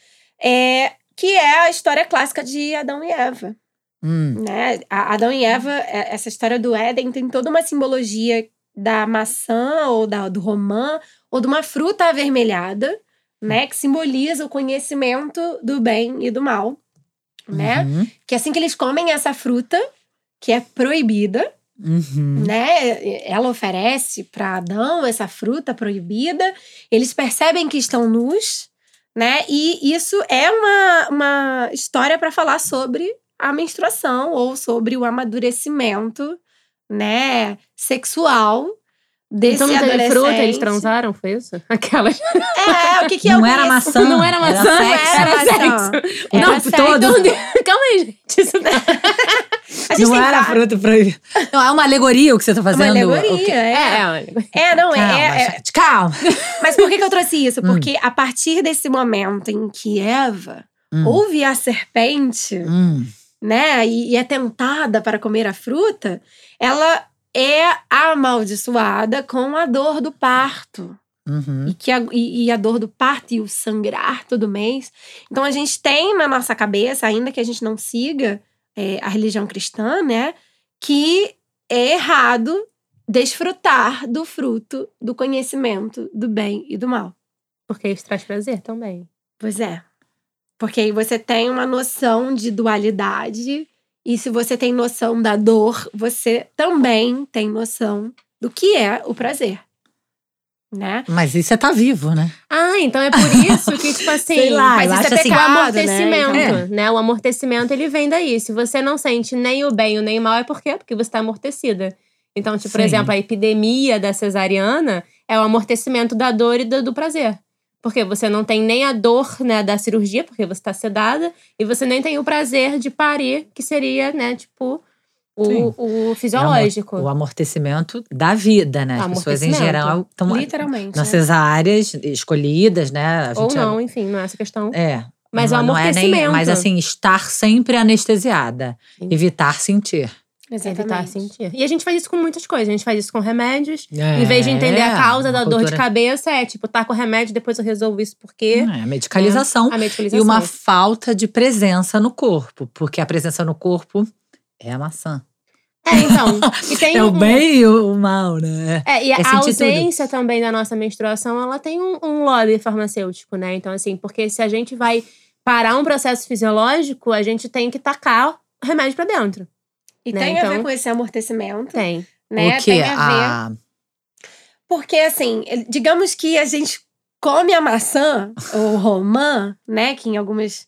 S5: É, que é a história clássica de Adão e Eva.
S4: Hum,
S5: né? A- Adão e Eva, é- essa história do Éden tem toda uma simbologia da maçã ou da, do romã ou de uma fruta avermelhada, né? Que simboliza o conhecimento do bem e do mal, né?
S4: uhum,
S5: Que assim que eles comem essa fruta, que é proibida,
S4: uhum.
S5: né? Ela oferece para Adão essa fruta proibida. Eles percebem que estão nus, né? E isso é uma, uma história para falar sobre a menstruação ou sobre o amadurecimento, né? Sexual desse
S3: Então não teve fruta, eles transaram, foi isso? [LAUGHS] Aquelas.
S5: É, o que, que é
S4: Não era maçã.
S3: Não era maçã,
S4: era sexo.
S5: era
S3: sexo.
S5: Era
S3: não,
S5: sexo.
S3: todo. Calma aí, gente. Isso não- [LAUGHS]
S5: A gente
S4: Não era
S5: vários-
S4: fruta proibida. Não, é uma alegoria o que você tá
S5: uma
S4: fazendo.
S5: alegoria,
S4: O que-
S5: é.
S3: É, olha.
S5: É, não, é-
S4: Calma,
S5: é, é,
S4: gente, calma. [LAUGHS]
S5: Mas por que, que eu trouxe isso?
S4: Hum.
S5: Porque a partir desse momento em que Eva
S4: Hum.
S5: ouve a serpente,
S4: Hum,
S5: né, e, e é tentada para comer a fruta, ela é amaldiçoada com a dor do parto.
S4: uhum.
S5: E, que a, e, e a dor do parto e o sangrar todo mês. Então a gente tem na nossa cabeça, ainda que a gente não siga é, a religião cristã, né, que é errado desfrutar do fruto do conhecimento do bem e do mal.
S3: Porque isso traz prazer também.
S5: Pois é. Porque aí você tem uma noção de dualidade. E se você tem noção da dor, você também tem noção do que é o prazer. Né?
S4: Mas isso é tá vivo, né?
S3: Ah, então é por isso que, tipo [LAUGHS] assim.
S4: Sei lá,
S5: mas isso é
S4: assim.
S3: o
S5: pecado,
S3: amortecimento,
S5: né?
S3: né? O amortecimento, ele vem daí. Se você não sente nem o bem nem o mal, é por quê? Porque você está amortecida. Então, tipo, por
S4: Sim.
S3: exemplo, a epidemia da cesariana é o amortecimento da dor e do, do prazer. Porque você não tem nem a dor né, da cirurgia, porque você está sedada, e você nem tem o prazer de parir, que seria, né, tipo, o, o fisiológico.
S4: O amortecimento da vida, né? As pessoas em
S3: Amortecimento.
S4: geral estão
S5: Literalmente.
S4: nas
S5: né?
S4: cesáreas escolhidas, né?
S3: Ou
S4: gente
S3: não, enfim, não é essa questão.
S4: É.
S3: Mas
S4: não,
S3: é o
S4: não é nem,
S3: amortecimento.
S4: Mas assim, estar sempre anestesiada.
S3: Sim.
S4: Evitar sentir.
S3: Evitar sentir. E a gente faz isso com muitas coisas. A gente faz isso com remédios. em vez de entender a causa da
S4: É,
S3: dor de cabeça, é tipo, tá com remédio, depois eu resolvo isso por quê?
S4: É, a medicalização.
S3: A medicalização.
S4: E uma falta de presença no corpo. Porque a presença no corpo é a maçã.
S3: É, então. [LAUGHS] E tem
S4: É o
S3: um-
S4: bem e o mal, né?
S3: É, e a
S4: É sentir
S3: ausência também da nossa menstruação, ela tem um, um lobby farmacêutico, né? Então, assim, porque se a gente vai parar um processo fisiológico, a gente tem que tacar remédio pra dentro.
S5: E
S3: Né,
S5: tem a ver
S3: então-
S5: com esse amortecimento,
S3: Tem.
S5: né?
S4: o quê?
S5: Tem a ver.
S4: A...
S5: Porque, assim, digamos que a gente come a maçã, ou romã, né? Que em algumas.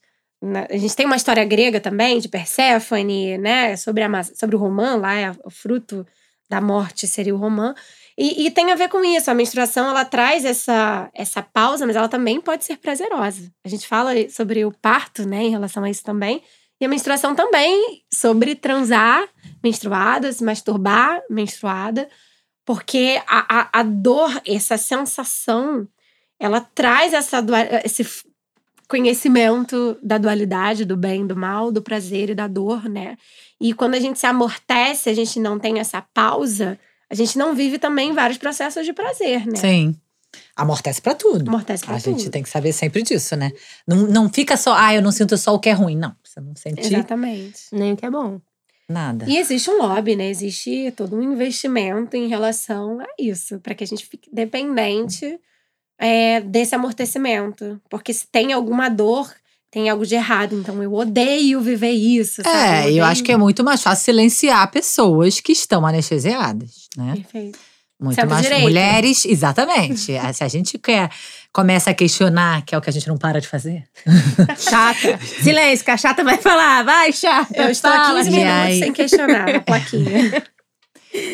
S5: a gente tem uma história grega também, de Perséfone, né? Sobre, a, sobre o romã, lá, é o fruto da morte seria o romã. E, e tem a ver com isso. A menstruação, ela traz essa, essa pausa, mas ela também pode ser prazerosa. A gente fala sobre o parto, né? Em relação a isso também. E a menstruação também sobre transar menstruada, se masturbar menstruada. Porque a, a, a dor, essa sensação, ela traz essa, esse conhecimento da dualidade, do bem, do mal, do prazer e da dor, né? E quando a gente se amortece, a gente não tem essa pausa, a gente não vive também vários processos de prazer, né?
S4: Sim. Amortece pra tudo.
S5: Amortece pra
S4: A
S5: tudo.
S4: gente tem que saber sempre disso, né? Não, não fica só, ah, eu não sinto só o que é ruim. Não, você não sente
S5: Exatamente.
S3: Nem o que é bom.
S4: nada.
S5: E existe um lobby, né? Existe todo um investimento em relação a isso, para que a gente fique dependente é, desse amortecimento. Porque se tem alguma dor, tem algo de errado. Então eu odeio viver isso. sabe?
S4: É, e eu
S5: odeio-
S4: acho que é muito mais fácil silenciar pessoas que estão anestesiadas, né?
S5: Perfeito.
S4: Muito mais mulheres, exatamente. Se a gente quer começa a questionar, que é o que a gente não para de fazer. [LAUGHS]
S3: Chata. Silêncio, que a chata vai falar. Vai, chata.
S5: Eu estou há
S3: fala.
S5: 15
S4: E
S5: minutos
S4: aí-
S5: sem questionar a plaquinha. [LAUGHS]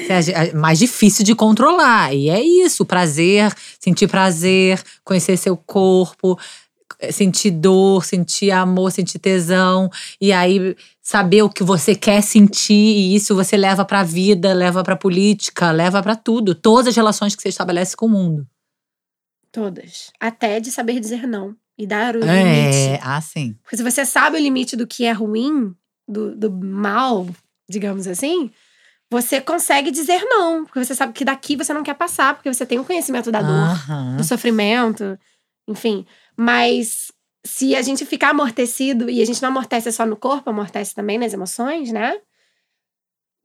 S4: É mais difícil de controlar. E é isso: prazer, sentir prazer, conhecer seu corpo, sentir dor, sentir amor, sentir tesão. E aí saber o que você quer sentir. E isso você leva pra vida, leva pra política, leva pra tudo. Todas as relações que você estabelece com o mundo.
S5: Todas. Até de saber dizer não. E dar o
S4: É,
S5: limite.
S4: ah, sim.
S5: Porque se você sabe o limite do que é ruim, do, do mal, digamos assim, você consegue dizer não. Porque você sabe que daqui você não quer passar, porque você tem o conhecimento da dor, do sofrimento, enfim. Mas se a gente ficar amortecido, e a gente não amortece só no corpo, amortece também nas emoções, né?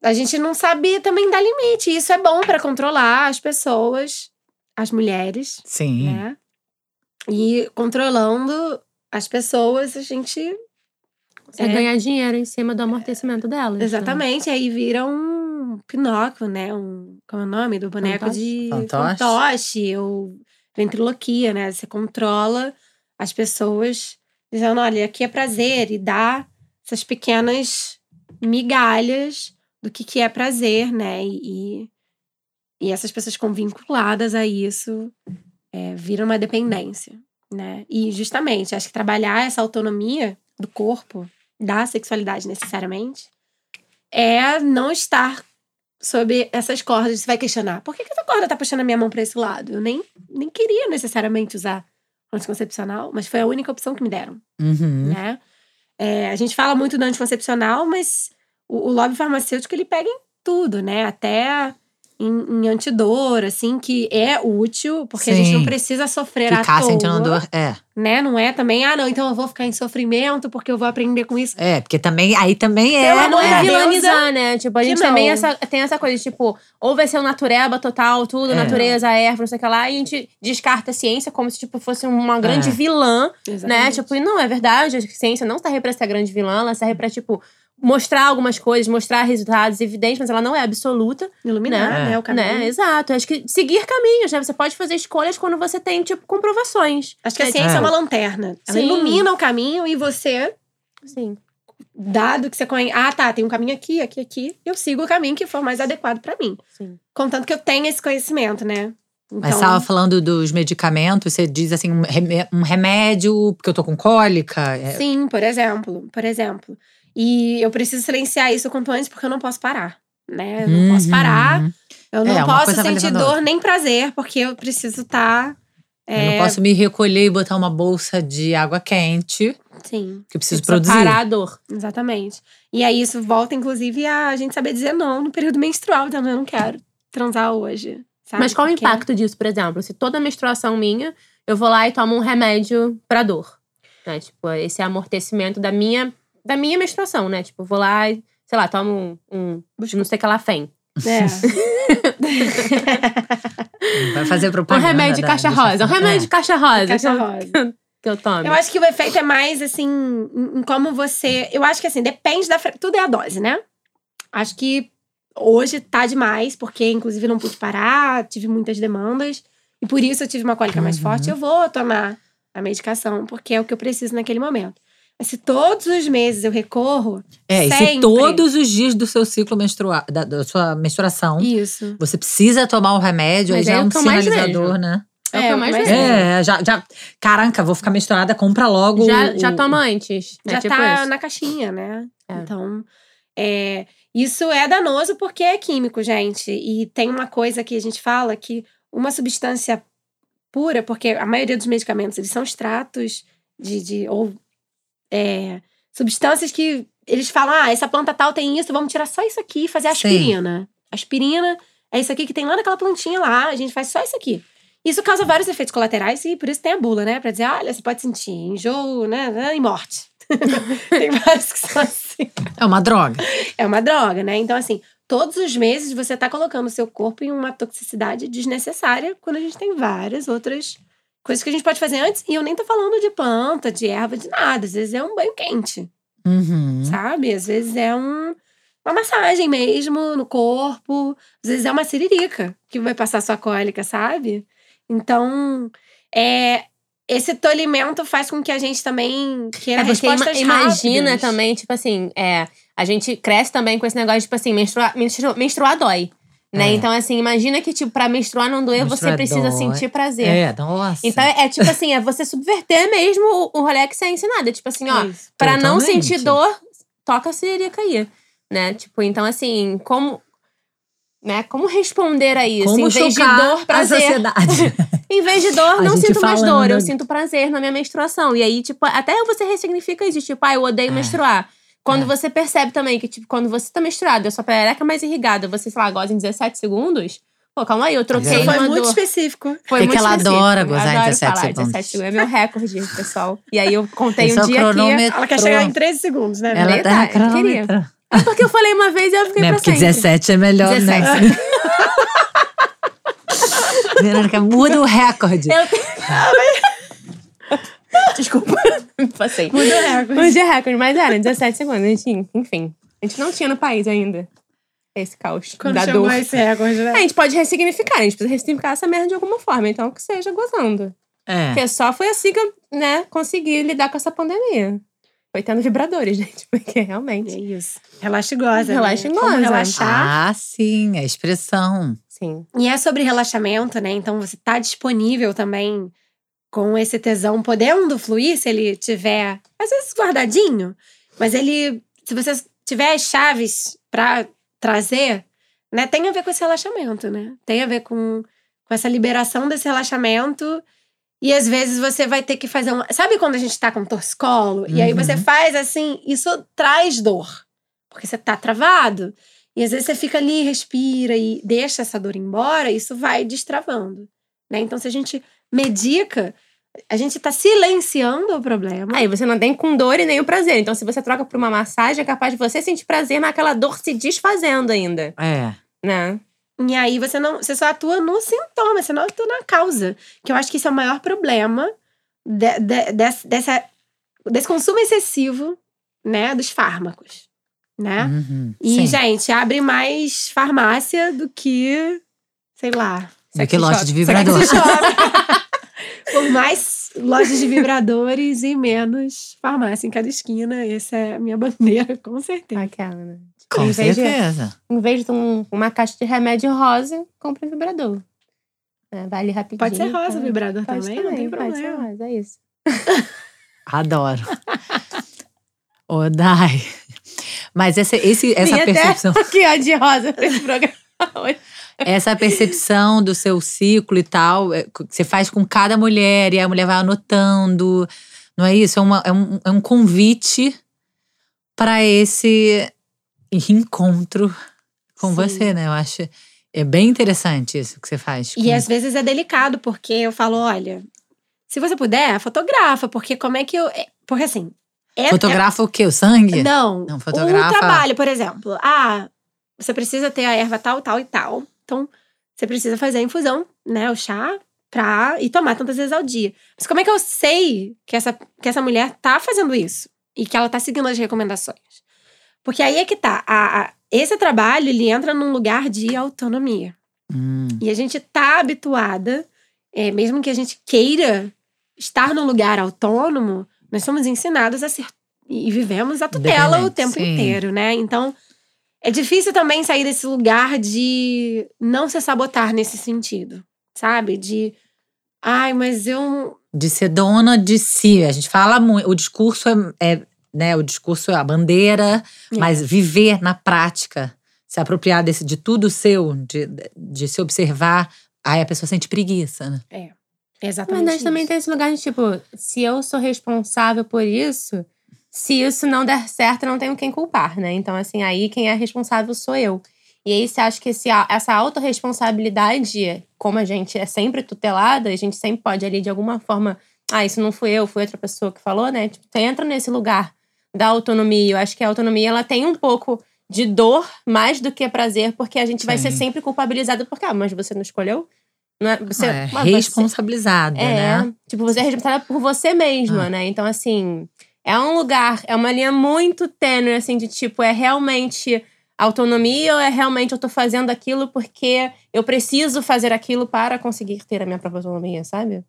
S5: A gente não sabe também dar limite. E isso é bom para controlar as pessoas, as mulheres,
S4: Sim.
S5: né? E controlando as pessoas, a gente
S3: Você
S5: É.
S3: ganhar dinheiro em cima do amortecimento delas. né?
S5: Exatamente, aí vira um Pinóquio, né? Um, como é o nome do boneco
S3: Fantoche?
S5: de
S4: Fantoche?
S5: fantoche ou ventriloquia, né? Você controla as pessoas dizendo, olha, aqui é prazer e dá essas pequenas migalhas do que, que é prazer, né? E, e, essas pessoas ficam vinculadas a isso, é, vira uma dependência, né? E justamente, acho que trabalhar essa autonomia do corpo, da sexualidade necessariamente, é não estar sob essas cordas. Você vai questionar, por que, que essa corda tá puxando a minha mão pra esse lado? Eu nem, nem queria necessariamente usar anticoncepcional, mas foi a única opção que me deram
S4: Uhum.
S5: né? É, a gente fala muito do anticoncepcional, mas o, o lobby farmacêutico ele pega em tudo, né? Até em, em antidor, assim, que é útil, porque a gente
S4: Sim.
S5: não precisa sofrer à
S4: Ficar
S5: toa,
S4: sentindo dor. É.
S5: né? Não é também, ah, não, então eu vou ficar em sofrimento porque eu vou aprender com isso.
S4: É, porque também, aí também é.
S5: Pelo
S3: É, não é vilanizar, né? Tipo, a gente também
S5: não.
S3: essa, tem essa coisa, tipo, ou vai ser o natureba total, tudo,
S4: É.
S3: natureza, erva, não sei o que lá, e a gente descarta a ciência como se, tipo, fosse uma grande
S4: É.
S3: vilã, né?
S5: Exatamente.
S3: Tipo, e não, é verdade, a ciência não serve pra ser a grande vilã, ela serve pra, tipo, mostrar algumas coisas, mostrar resultados evidentes, mas ela não é absoluta,
S5: Iluminar,
S4: Né?
S5: né? O caminho.
S3: né? Exato. Acho que seguir caminhos, né? Você pode fazer escolhas quando você tem, tipo, comprovações.
S5: Acho que a
S3: É,
S5: ciência é,
S4: É.
S5: uma lanterna. Ela
S3: Sim.
S5: ilumina o caminho e você,
S3: Sim.
S5: dado que você conhece, ah, tá, tem um caminho aqui, aqui, aqui, eu sigo o caminho que for mais adequado pra mim.
S3: Sim.
S5: Contanto que eu tenha esse conhecimento, né? Então,
S4: Mas estava falando dos medicamentos, você diz assim, um um remédio, porque eu tô com cólica. é-
S5: Sim, por exemplo, por exemplo. E eu preciso silenciar isso o quanto antes porque eu não posso parar, né? Eu não posso
S4: Uhum.
S5: parar, eu não
S4: É,
S5: posso sentir dor nem prazer porque eu preciso estar
S4: Eu não posso me recolher e botar uma bolsa de água quente.
S5: Sim,
S4: Que eu preciso produzir.
S3: parar a dor.
S5: exatamente. E aí isso volta, inclusive, a gente saber dizer não no período menstrual. Então, eu não quero transar hoje. sabe?
S3: Mas qual o impacto disso, por exemplo? Se toda menstruação minha, eu vou lá e tomo um remédio pra dor. Né? Tipo, esse amortecimento da minha, da minha menstruação, né? Tipo, vou lá e, sei lá, tomo um, um não sei o que lá, fem.
S5: É. [LAUGHS]
S4: Vai fazer
S3: Um
S4: propaganda.
S3: remédio de
S4: da-
S3: caixa
S4: eu
S3: rosa. Um remédio de caixa rosa.
S5: Caixa
S3: que eu-
S5: rosa.
S3: Que eu tomo.
S5: Eu acho que o efeito é mais assim, em como você. Eu acho que assim, depende da. Tudo é a dose, né? Acho que hoje tá demais, porque inclusive não pude parar, tive muitas demandas. E por isso eu tive uma cólica mais
S4: Uhum.
S5: forte. Eu vou tomar a medicação, porque é o que eu preciso naquele momento. Mas se todos os meses eu recorro,
S4: É, e se
S5: Sempre.
S4: todos os dias do seu ciclo menstrual, da, da sua menstruação,
S5: isso.
S4: você precisa tomar o remédio,
S3: Mas
S4: aí já
S3: é
S4: é um
S3: mais
S4: sinalizador, né?
S3: É o que eu mais
S5: mas
S3: vejo.
S4: É, já, já. Caraca, vou ficar menstruada, compra logo.
S3: Já,
S4: o-
S3: já toma antes. né?
S5: Já
S3: Tipo
S5: tá
S3: isso.
S5: na caixinha, né?
S3: É.
S5: Então, é, isso é danoso porque é químico, gente. E tem uma coisa que a gente fala que uma substância pura, porque a maioria dos medicamentos eles são extratos de, de ou é, substâncias que eles falam, ah, essa planta tal tem isso, vamos tirar só isso aqui e fazer
S4: Sim.
S5: aspirina. Aspirina é isso aqui que tem lá naquela plantinha lá, a gente faz só isso aqui. Isso causa vários efeitos colaterais e por isso tem a bula, né? Pra dizer, olha, você pode sentir enjoo, né? E morte. [LAUGHS] tem vários que são assim.
S4: É uma droga.
S5: É uma droga, né? Então, assim, todos os meses você tá colocando o seu corpo em uma toxicidade desnecessária quando a gente tem várias outras coisas que a gente pode fazer antes. E eu nem tô falando de planta, de erva, de nada. Às vezes é um banho quente,
S4: Uhum.
S5: sabe? Às vezes é um, uma massagem mesmo no corpo. Às vezes é uma siririca que vai passar sua cólica, sabe? Então, é. Esse tolimento faz com que a gente também queira
S3: É
S5: respostas
S3: ima- imagina
S5: rápidas.
S3: também, tipo assim, é, a gente cresce também com esse negócio, tipo assim, menstruar, menstru- menstruar dói. Né?
S4: É.
S3: Então, assim, imagina que, tipo, pra menstruar não doer, você precisa
S4: dói.
S3: sentir prazer.
S4: É, nossa.
S3: Então, é tipo assim, é você subverter mesmo o, o rolê que você é ensinado. É tipo assim, ó,
S5: Isso.
S3: pra não
S4: Totalmente.
S3: sentir dor, toca a siririca aí. Né? Tipo, então, assim, como. Né? Como responder a isso?
S4: Como
S3: em vez de dor,
S4: a
S3: prazer.
S4: sociedade. [LAUGHS]
S3: Em vez de dor,
S4: A
S3: não sinto mais dor, eu sinto prazer na minha menstruação. E aí, tipo, até você ressignifica isso, tipo, ah, eu odeio
S4: É.
S3: menstruar. Quando
S4: É.
S3: você percebe também que, tipo, quando você tá menstruada, a sua perereca é mais irrigada, você, sei lá, goza em 17 segundos, pô, calma aí, eu troquei
S4: Isso
S5: Foi muito específico.
S3: Foi
S4: É que
S3: muito
S4: ela
S3: específico.
S4: adora
S3: Eu
S4: gozar em
S3: adoro
S4: 17
S3: falar,
S4: segundos.
S3: 17 segundos é meu recorde, pessoal. E aí eu contei
S4: Esse
S3: um
S4: é o
S3: dia que...
S4: cronômetro.
S5: Ela quer chegar em 13 segundos, né?
S4: Ela tá cronômetro.
S3: É porque eu falei uma vez e eu fiquei
S4: Né?
S3: pra
S4: Porque
S3: sempre.
S4: 17 é melhor,
S3: 17.
S4: né? [LAUGHS] Verônica, muda o recorde.
S3: Eu... [LAUGHS] [LAUGHS] Desculpa, passei.
S5: Muda o recorde.
S3: Dia recorde, mas era 17 segundos. A gente, enfim, a gente não tinha no país ainda esse caos
S5: Quando
S3: da dor.
S5: esse recorde, né?
S3: A gente pode ressignificar, a gente precisa ressignificar essa merda de alguma forma, então que seja gozando.
S4: É.
S3: Porque só foi assim que eu, né, consegui lidar com essa pandemia. Foi tendo vibradores, [LAUGHS] gente, porque realmente.
S5: É isso. Relaxa e goza.
S3: Relaxa e
S5: né? Como
S3: goza.
S5: relaxar.
S4: Ah, sim, a expressão.
S3: Sim.
S5: E é sobre relaxamento, né? Então você tá disponível também com esse tesão podendo fluir, se ele tiver, às vezes guardadinho, mas ele, se você tiver as chaves pra trazer, né, tem a ver com esse relaxamento, né? Tem a ver com, com essa liberação desse relaxamento. E às vezes você vai ter que fazer um. Sabe quando a gente tá com torcicolo? E aí
S4: Uhum.
S5: você faz assim, isso traz dor. Porque você tá travado. E às vezes você fica ali, respira e deixa essa dor embora, isso vai destravando. Né? Então, se a gente medica, a gente tá silenciando o problema.
S3: Aí você não tem com dor e nem o prazer. Então, se você troca por uma massagem, é capaz de você sentir prazer naquela dor se desfazendo ainda,
S4: É.
S3: né?
S5: E aí você não, você só atua no sintoma, você não atua na causa. Que eu acho que isso é o maior problema de- de- desse, dessa, desse consumo excessivo, né, dos fármacos, né?
S4: Uhum.
S5: E,
S4: Sim.
S5: gente, abre mais farmácia do que, sei lá,
S4: Do que loja de vibrador. [LAUGHS]
S5: Por [LAUGHS] mais lojas de vibradores e menos farmácia em cada esquina. Essa é a minha bandeira, com certeza.
S3: Aquela, né?
S4: Com
S3: Em vez de-
S4: certeza.
S3: Em vez de um- uma caixa de remédio rosa, compra um vibrador. É, vai ali rapidinho.
S5: Pode ser rosa o
S3: tá?
S5: vibrador
S3: Pode
S5: também, não tem
S3: pode ser
S5: problema.
S3: rosa, é isso. [LAUGHS]
S4: Adoro. Ô, Dai. Mas essa, esse, essa
S3: até
S4: percepção. [LAUGHS]
S3: aqui, ó, de rosa pra esse programa hoje.
S4: Essa percepção do seu ciclo e tal, é, que você faz com cada mulher, e a mulher vai anotando Não é isso? É, uma, é, um, é um convite para esse encontro com
S5: Sim.
S4: você, né? Eu acho é bem interessante isso que você faz.
S5: E às vezes é delicado, porque eu falo, olha, se você puder, fotografa, porque como é que eu. é- Porque assim. É,
S4: Fotografa o quê? O sangue?
S5: é- não,
S4: Não,
S5: o
S4: fotografa-
S5: trabalho, por exemplo. Ah, você precisa ter a erva tal, tal e tal. Então, você precisa fazer a infusão, né? O chá, pra. e tomar tantas vezes ao dia. Mas como é que eu sei que essa, que essa mulher tá fazendo isso? E que ela tá seguindo as recomendações? Porque aí é que tá. A, a- esse trabalho, ele entra num lugar de autonomia.
S4: Hum,
S5: E a gente tá habituada, é, mesmo que a gente queira estar num lugar autônomo, nós somos ensinados a ser e vivemos a tutela o tempo
S4: sim.
S5: inteiro, né? Então é difícil também sair desse lugar de não se sabotar nesse sentido, sabe? De ai, mas eu
S4: de ser dona de si. A gente fala muito. O discurso é, é, né? O discurso é a bandeira,
S5: É.
S4: mas viver na prática, se apropriar desse, de tudo seu, de, de se observar, aí a pessoa sente preguiça, né?
S5: é
S3: Mas
S5: exatamente
S3: nós também
S5: isso.
S3: tem esse lugar de tipo, se eu sou responsável por isso, se isso não der certo, eu não tenho quem culpar, né? Então, assim, aí quem é responsável sou eu. E aí você acha que esse, essa autorresponsabilidade, como a gente é sempre tutelada, a gente sempre pode ali de alguma forma. Ah, isso não fui eu, foi outra pessoa que falou, né? Tipo, você entra nesse lugar da autonomia. Eu acho que a autonomia ela tem um pouco de dor mais do que prazer, porque a gente vai
S4: Sim.
S3: ser sempre culpabilizado porque, ah, mas você não escolheu? Não é, você,
S4: é,
S3: mas você-
S4: responsabilizada,
S3: é,
S4: né?
S3: tipo, você é responsável por você mesma,
S4: Ah.
S3: né? Então, assim, é um lugar, é uma linha muito tênue, assim, de tipo, é realmente autonomia ou é realmente eu tô fazendo aquilo porque eu preciso fazer aquilo para conseguir ter a minha própria autonomia, sabe? Não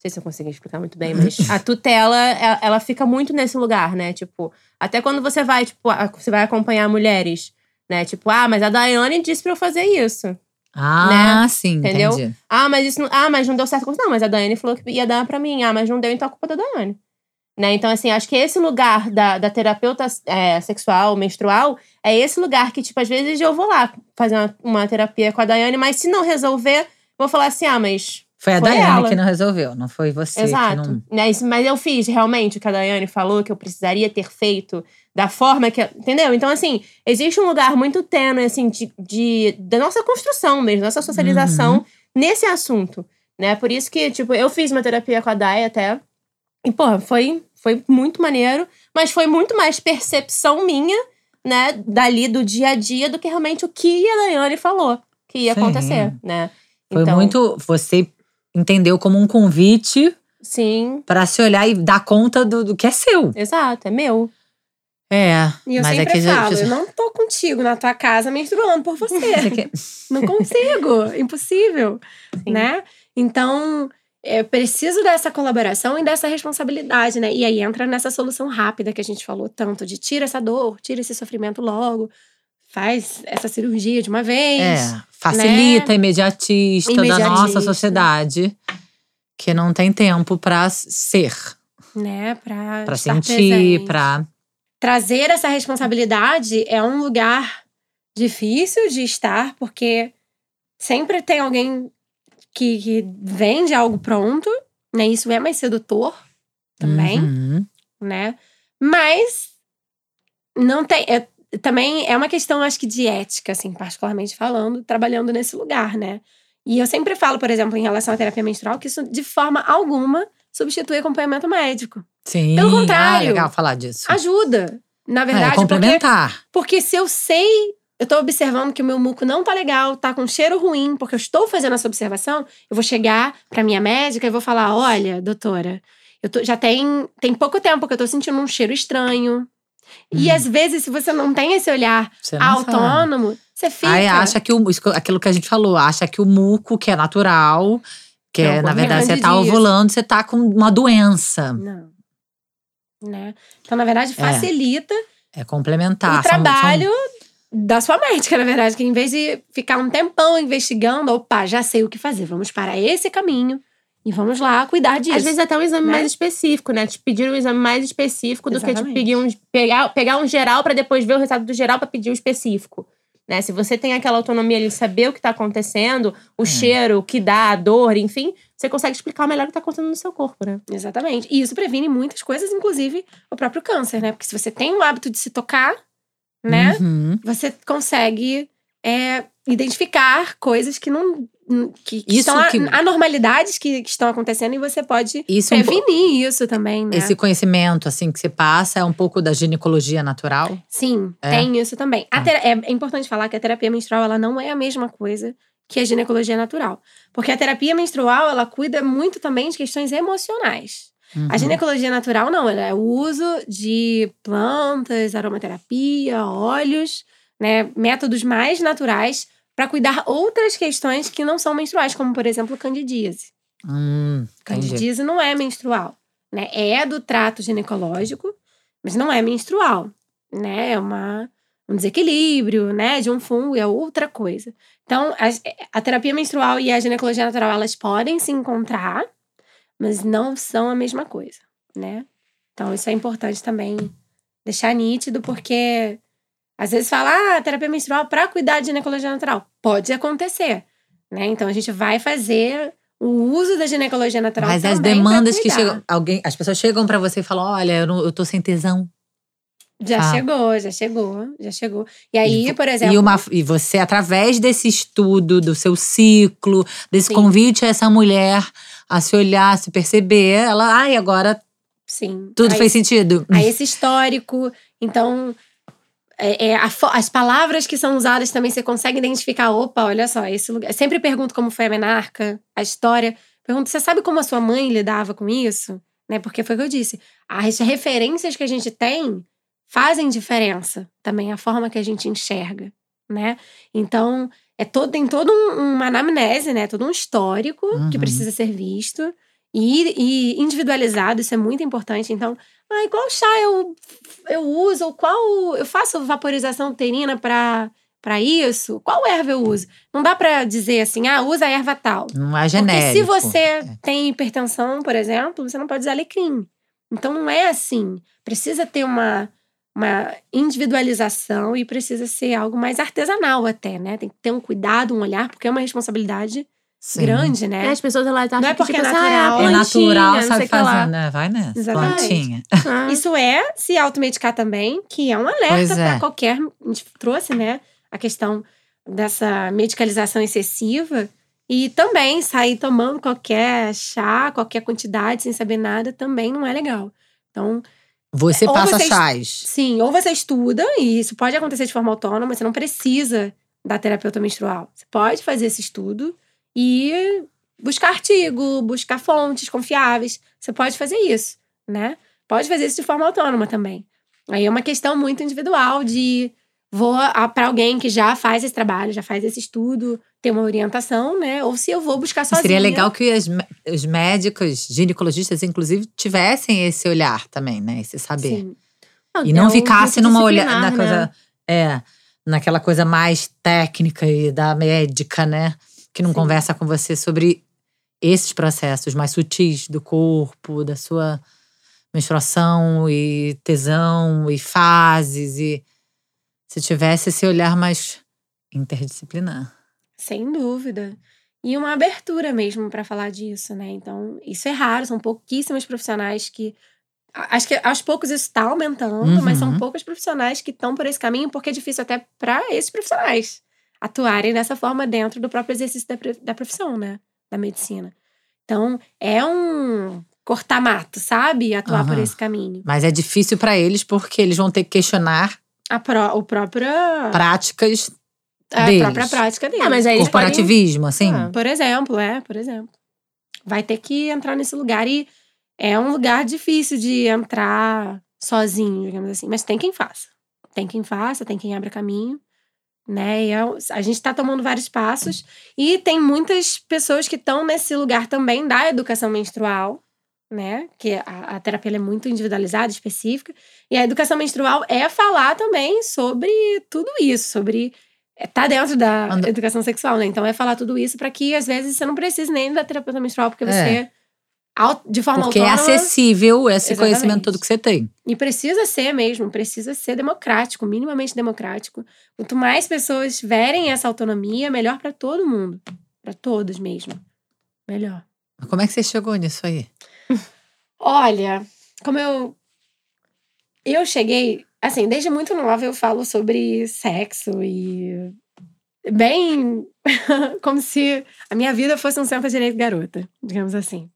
S3: sei se eu consegui explicar muito bem, mas [LAUGHS] a tutela, ela, fica muito nesse lugar, né? Tipo, até quando você vai, tipo, você vai acompanhar mulheres, né? Tipo, ah, mas a Daiane disse pra eu fazer isso.
S4: Ah, sim,
S3: Né? Entendeu?
S4: entendi.
S3: Ah, mas isso não, ah, mas não deu certo. Não, mas a Daiane falou que ia dar pra mim. Ah, mas não deu, então a culpa é da Daiane. Né? Então, assim, acho que esse lugar da, da terapeuta é, sexual, menstrual, é esse lugar que, tipo, às vezes eu vou lá fazer uma, uma terapia com a Daiane, mas se não resolver, vou falar assim, ah, mas.
S4: Foi a
S3: Foi
S4: Daiane
S3: ela.
S4: que não resolveu, não foi você que
S3: Exato.
S4: não.
S3: Né? Isso- Mas eu fiz realmente o que a Daiane falou que eu precisaria ter feito da forma que. Entendeu? Então, assim, existe um lugar muito tênue, assim, de, de, da nossa construção mesmo, nossa socialização nesse assunto. Né? Por isso que, tipo, eu fiz uma terapia com a Dai até. E, pô, foi, foi muito maneiro, mas foi muito mais percepção minha, né, dali do dia a dia, do que realmente o que a Daiane falou que ia
S4: Sim.
S3: acontecer, né?
S4: Foi
S3: Então,
S4: muito. Você entendeu como um convite
S3: Sim,
S4: para se olhar e dar conta do, do que é seu.
S3: exato, é meu.
S4: É.
S5: E eu
S4: mas
S5: sempre
S4: é que já-
S5: falo,
S4: já-
S5: eu não tô contigo na tua casa menstruando por [LAUGHS] você.
S4: Você quer-
S5: não consigo, impossível,
S3: Sim.
S5: né? Então, é preciso dessa colaboração e dessa responsabilidade, né? E aí entra nessa solução rápida que a gente falou tanto de tira essa dor, tira esse sofrimento logo, faz essa cirurgia de uma vez.
S4: É, facilita, imediatista, da nossa
S5: Imediatista.
S4: sociedade que não tem tempo pra ser,
S5: Né, pra,
S4: pra
S5: estar
S4: sentir, pra.
S5: trazer essa responsabilidade é um lugar difícil de estar, porque sempre tem alguém que, que vende algo pronto, né? Isso é mais sedutor também,
S4: Uhum.
S5: né? Mas não tem. é- também é uma questão, acho que, de ética, assim, particularmente falando, trabalhando nesse lugar, né? E eu sempre falo, por exemplo, em relação à terapia menstrual, que isso de forma alguma substitui acompanhamento médico.
S4: Sim.
S5: Pelo
S4: Ah,
S5: contrário.
S4: legal falar disso.
S5: Ajuda, na
S4: É,
S5: verdade, porque
S4: complementar.
S5: porque se eu sei, eu tô observando que o meu muco não tá legal, tá com cheiro ruim, porque eu estou fazendo essa observação, eu vou chegar pra minha médica e vou falar: olha, doutora, eu tô- já tem, tem pouco tempo que eu tô sentindo um cheiro estranho. E
S4: Hum.
S5: às vezes, se você não tem esse olhar
S4: sabe.
S5: autônomo, você fica.
S4: Aí acha que o, aquilo que a gente falou, acha que o muco, que é natural, que
S5: Não,
S4: é, na verdade, você tá
S5: grande
S4: ovulando, você tá com uma doença.
S5: Não. Né? Então, na verdade, facilita
S4: É complementar.
S5: o
S4: São- são-
S5: trabalho da sua médica, na verdade, que em vez de ficar um tempão investigando, opa, já sei o que fazer, vamos para esse caminho e vamos lá cuidar disso.
S3: Às vezes até um exame
S5: né?
S3: mais específico, né? Te pedir um exame mais específico do que tipo,
S5: Exatamente.
S3: pedir um, pegar, pegar um geral pra depois ver o resultado do geral pra pedir o específico. Né? Se você tem aquela autonomia ali de saber o que tá acontecendo, o
S4: É.
S3: cheiro, o que dá, a dor, enfim, você consegue explicar melhor o que tá acontecendo no seu corpo, né?
S5: Exatamente. E isso previne muitas coisas, inclusive o próprio câncer, né? Porque se você tem o hábito de se tocar, né?
S4: Uhum.
S5: Você consegue é, identificar coisas que não. que, que
S4: Isso
S5: estão
S4: que-
S5: anormalidades que, que estão acontecendo e você pode
S4: Isso um po-
S5: prevenir isso também, né?
S4: Esse conhecimento, assim, que você passa é um pouco da ginecologia natural.
S5: Sim,
S4: É?
S5: tem isso também.
S4: Tá.
S5: é, é importante falar que a terapia menstrual ela não é a mesma coisa que a ginecologia natural. Porque a terapia menstrual, ela cuida muito também de questões emocionais.
S4: Uhum.
S5: A ginecologia natural, não. Ela é o uso de plantas, aromaterapia, óleos, né? Métodos mais naturais para cuidar outras questões que não são menstruais, como, por exemplo, candidíase.
S4: Hum.
S5: Candidíase não é menstrual, né? É do trato ginecológico, mas não é menstrual, né? É uma, um desequilíbrio, né? De um fungo, é outra coisa. Então, as- a, terapia menstrual e a ginecologia natural, elas podem se encontrar, mas não são a mesma coisa, né? Então, isso é importante também deixar nítido, porque às vezes fala, ah, terapia menstrual para cuidar de ginecologia natural. Pode acontecer, né? Então, a gente vai fazer o uso da ginecologia natural
S4: Mas as demandas que chegam. Alguém, as pessoas chegam pra você e falam: olha, eu, não, eu tô sem tesão.
S5: Já
S4: Ah.
S5: chegou, já chegou, já chegou. E aí,
S4: E
S5: por exemplo.
S4: E, uma, e você, através desse estudo, do seu ciclo, desse
S5: Sim.
S4: convite a essa mulher a se olhar, a se perceber, ela, ai, agora
S5: Sim.
S4: tudo
S5: aí,
S4: fez sentido.
S5: Aí esse histórico. Então, é, é, a as palavras que são usadas também você consegue identificar. Opa, olha só, esse lugar. Eu sempre pergunto como foi a menarca, a história. Pergunto, você sabe como a sua mãe lidava com isso? Né? Porque foi o que eu disse. As referências que a gente tem fazem diferença também, a forma que a gente enxerga, né? Então, é todo, tem toda um, uma anamnese, né? Todo um histórico que
S4: Uhum.
S5: precisa ser visto e, e individualizado, isso é muito importante. Então, ai, qual chá eu, eu uso? Ou qual. Eu faço vaporização uterina para para isso? Qual erva eu uso? Não dá para dizer assim, ah, usa a erva tal.
S4: Não é
S5: Porque
S4: genérico.
S5: se você
S4: É.
S5: tem hipertensão, por exemplo, você não pode usar alecrim. Então não é assim. Precisa ter uma, uma individualização e precisa ser algo mais artesanal até, né? Tem que ter um cuidado, um olhar, porque é uma responsabilidade
S4: Sim.
S5: grande,
S3: É,
S5: né?
S3: as pessoas elas acham
S5: Não é
S3: que,
S5: porque
S3: tipo,
S5: é
S3: assim, ah,
S5: natural.
S3: a
S4: É
S3: plantinha,
S4: natural, sabe fazer, né? Vai nessa.
S5: Exatamente.
S4: Plantinha. [LAUGHS]
S3: Ah.
S5: Isso é se automedicar também, que é um alerta
S4: Pois é.
S5: para qualquer. A gente trouxe, né, a questão dessa medicalização excessiva. E também sair tomando qualquer chá, qualquer quantidade, sem saber nada, também não é legal. Então,
S4: Você
S5: Ou
S4: passa
S5: vocês-
S4: chás.
S5: sim, ou você estuda, e isso pode acontecer de forma autônoma, você não precisa da terapeuta menstrual. Você pode fazer esse estudo e buscar artigo, buscar fontes confiáveis. Você pode fazer isso, né? Pode fazer isso de forma autônoma também. Aí é uma questão muito individual de vou para alguém que já faz esse trabalho, já faz esse estudo, ter uma orientação, né? Ou se eu vou buscar sozinha.
S4: Seria legal que as os médicos, ginecologistas, inclusive, tivessem esse olhar também, né? Esse saber.
S5: Sim.
S4: E não
S3: um
S4: ficasse numa olhada na coisa. É, naquela coisa mais técnica e da médica, né? Que não
S5: Sim.
S4: conversa com você sobre esses processos mais sutis do corpo, da sua menstruação e tesão e fases. E se tivesse esse olhar mais interdisciplinar.
S5: Sem dúvida. E uma abertura mesmo para falar disso, né? Então, isso é raro, são pouquíssimas profissionais que. Acho que aos poucos isso está aumentando, mas são
S4: Uhum.
S5: poucas profissionais que estão por esse caminho, porque é difícil até para esses profissionais atuarem dessa forma dentro do próprio exercício da, da profissão, né? Da medicina. Então, é um cortar mato, sabe? Atuar por
S4: Aham.
S5: esse caminho.
S4: Mas é difícil para eles porque eles vão ter que questionar
S5: A, pró o próprio,
S4: práticas,
S5: a
S4: deles.
S5: própria prática deles.
S3: Ah, mas aí eles podem-
S4: corporativismo, assim.
S3: Ah.
S5: Por exemplo, é, por exemplo. Vai ter que entrar nesse lugar e é um lugar difícil de entrar sozinho, digamos assim. Mas tem quem faça. Tem quem faça, tem quem abra caminho, né? E é a gente está tomando vários passos e tem muitas pessoas que estão nesse lugar também da educação menstrual, né? Que a, a terapia é muito individualizada, específica. E a educação menstrual é falar também sobre tudo isso, sobre é, tá dentro da educação sexual, né? Então é falar tudo isso para que às vezes você não precise nem da terapeuta menstrual, porque
S4: É.
S5: você de forma
S4: Porque é
S5: autônoma.
S4: acessível esse
S5: Exatamente.
S4: conhecimento todo que você tem.
S5: E precisa ser mesmo, precisa ser democrático, minimamente democrático. Quanto mais pessoas tiverem essa autonomia, melhor para todo mundo. Para todos mesmo. Melhor.
S4: Como é que você chegou nisso aí?
S5: Olha, como eu. Eu cheguei. Assim, desde muito nova eu falo sobre sexo e. Bem. [LAUGHS] como se a minha vida fosse um centro-direito garota, digamos assim.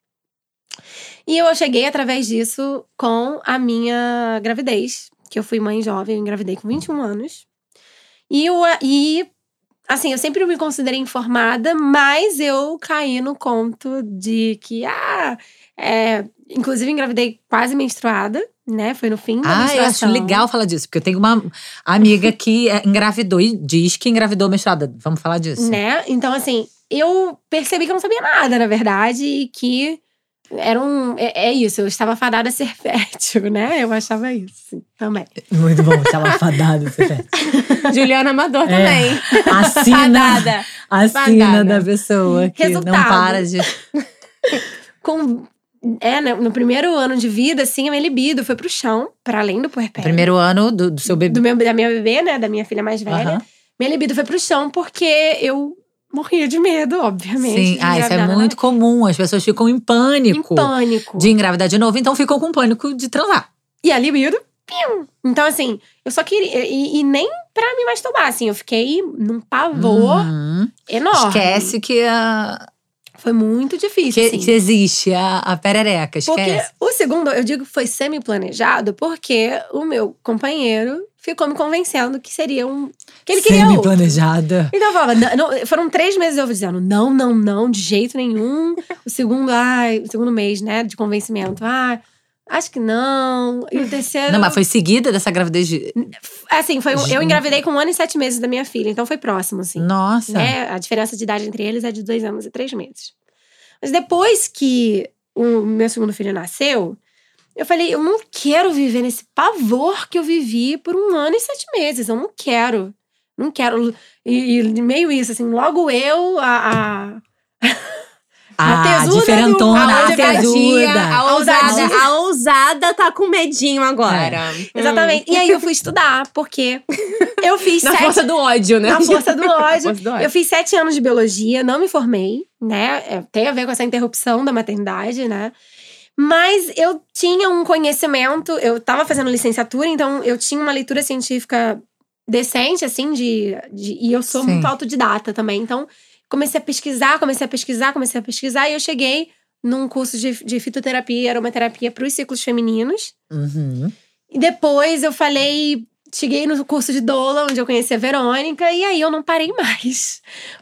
S5: E eu cheguei através disso com a minha gravidez, que eu fui mãe jovem, eu engravidei com 21 anos. E, eu, e assim, eu sempre me considerei informada, mas eu caí no conto de que, ah, é, inclusive engravidei quase menstruada, né? Foi no fim da
S4: Ah, eu acho legal falar disso, porque eu tenho uma amiga que é, engravidou e diz que engravidou menstruada. Vamos falar disso?
S5: Né? Então, assim, eu percebi que eu não sabia nada, na verdade, e que era um. É, é isso, eu estava fadada a ser [LAUGHS] fértil, né? Eu achava isso também.
S4: Muito bom, tava fadada. você vê. [LAUGHS]
S3: Juliana Amador
S4: É.
S3: também.
S4: A sina,
S3: Fadada.
S4: a sina
S3: Fadada.
S4: da pessoa que não
S5: Resultado.
S4: para de. [LAUGHS]
S5: Com. É, né, no primeiro ano de vida, assim, a minha libido foi pro chão, para além do puerpério.
S4: Primeiro ano do, do seu bebê.
S5: do meu, da minha bebê, né? Da minha filha mais velha.
S4: Aham.
S5: Minha libido foi pro chão porque eu morria de medo, obviamente.
S4: Sim, ah, isso é muito comum. As pessoas ficam em
S5: em
S4: pânico
S5: pânico.
S4: de engravidar de novo, então ficam com pânico de transar.
S5: E a libido, pium. Então, assim, eu só queria. E, e nem pra me masturbar, assim, eu fiquei num pavor
S4: Uhum.
S5: enorme.
S4: Esquece que, a,
S5: Foi muito difícil,
S4: que,
S5: assim.
S4: que existe a, a perereca.
S5: Porque
S4: Esquece.
S5: o segundo, eu digo que foi semi-planejado, porque o meu companheiro ficou me convencendo que seria um. que ele queria outro.
S4: Semi-planejada.
S5: Então eu falava, não, não, foram três meses eu dizendo, não, não, não, de jeito nenhum. O segundo, ai, o segundo mês, né, de convencimento, ah, acho que não. E o terceiro.
S4: Não, mas foi seguida dessa gravidez de.
S5: Assim, foi eu engravidei com um ano e sete meses da minha filha, então foi próximo, assim.
S4: Nossa.
S5: Né? A diferença de idade entre eles é de dois anos e três meses. Mas depois que o meu segundo filho nasceu, eu falei, eu não quero viver nesse pavor que eu vivi por um ano e sete meses. Eu não quero. Não quero. E, e meio isso, assim, logo eu, a. a- [LAUGHS] tesuda do-
S4: diferentona,
S5: a
S4: a tesuda.
S3: A ousada, a ousada tá com medinho agora.
S5: Exatamente. E aí eu fui estudar, porque [LAUGHS] eu fiz
S3: Na
S5: sete.
S3: força do ódio, né?
S5: Na força do [LAUGHS] ódio.
S3: força do ódio.
S5: Eu fiz sete anos de biologia, não me formei, né? É, Tem a ver com essa interrupção da maternidade, né? Mas eu tinha um conhecimento, eu tava fazendo licenciatura, então eu tinha uma leitura científica decente, assim, de. de- e eu sou
S4: Sim.
S5: muito autodidata também. Então, comecei a pesquisar, comecei a pesquisar, comecei a pesquisar, e eu cheguei num curso de, de fitoterapia, aromaterapia para os ciclos femininos.
S4: Uhum.
S5: E depois eu falei, cheguei no curso de doula, onde eu conheci a Verônica, e aí eu não parei mais.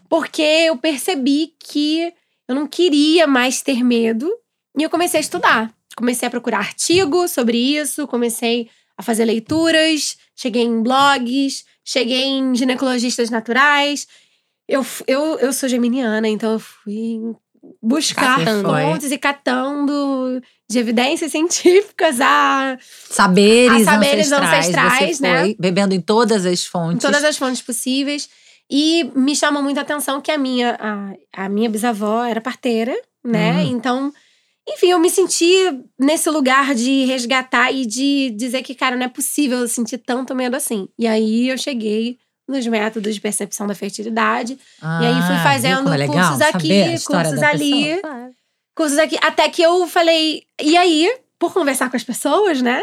S5: Porque eu percebi que eu não queria mais ter medo, e eu comecei a estudar. Comecei a procurar artigos sobre isso, comecei a fazer leituras, cheguei em blogs, cheguei em ginecologistas naturais. Eu, eu, eu sou geminiana, então eu fui buscar fontes e catando de evidências [LAUGHS] científicas a
S4: Saberes,
S5: A saberes
S4: ancestrais,
S5: ancestrais, né?
S4: bebendo em todas as
S5: em
S4: fontes.
S5: todas as fontes possíveis. E me chamou muita atenção que a minha, a, a minha bisavó era parteira, né?
S4: Hum.
S5: Então, enfim, eu me senti nesse lugar de resgatar e de dizer que, cara, não é possível eu sentir tanto medo assim. E aí eu cheguei nos métodos de percepção da fertilidade.
S4: Ah,
S5: e aí fui
S4: viu
S5: fazendo
S4: é
S5: cursos aqui, cursos ali.
S4: pessoa?
S5: Cursos aqui. Até que eu falei, e aí, por conversar com as pessoas, né?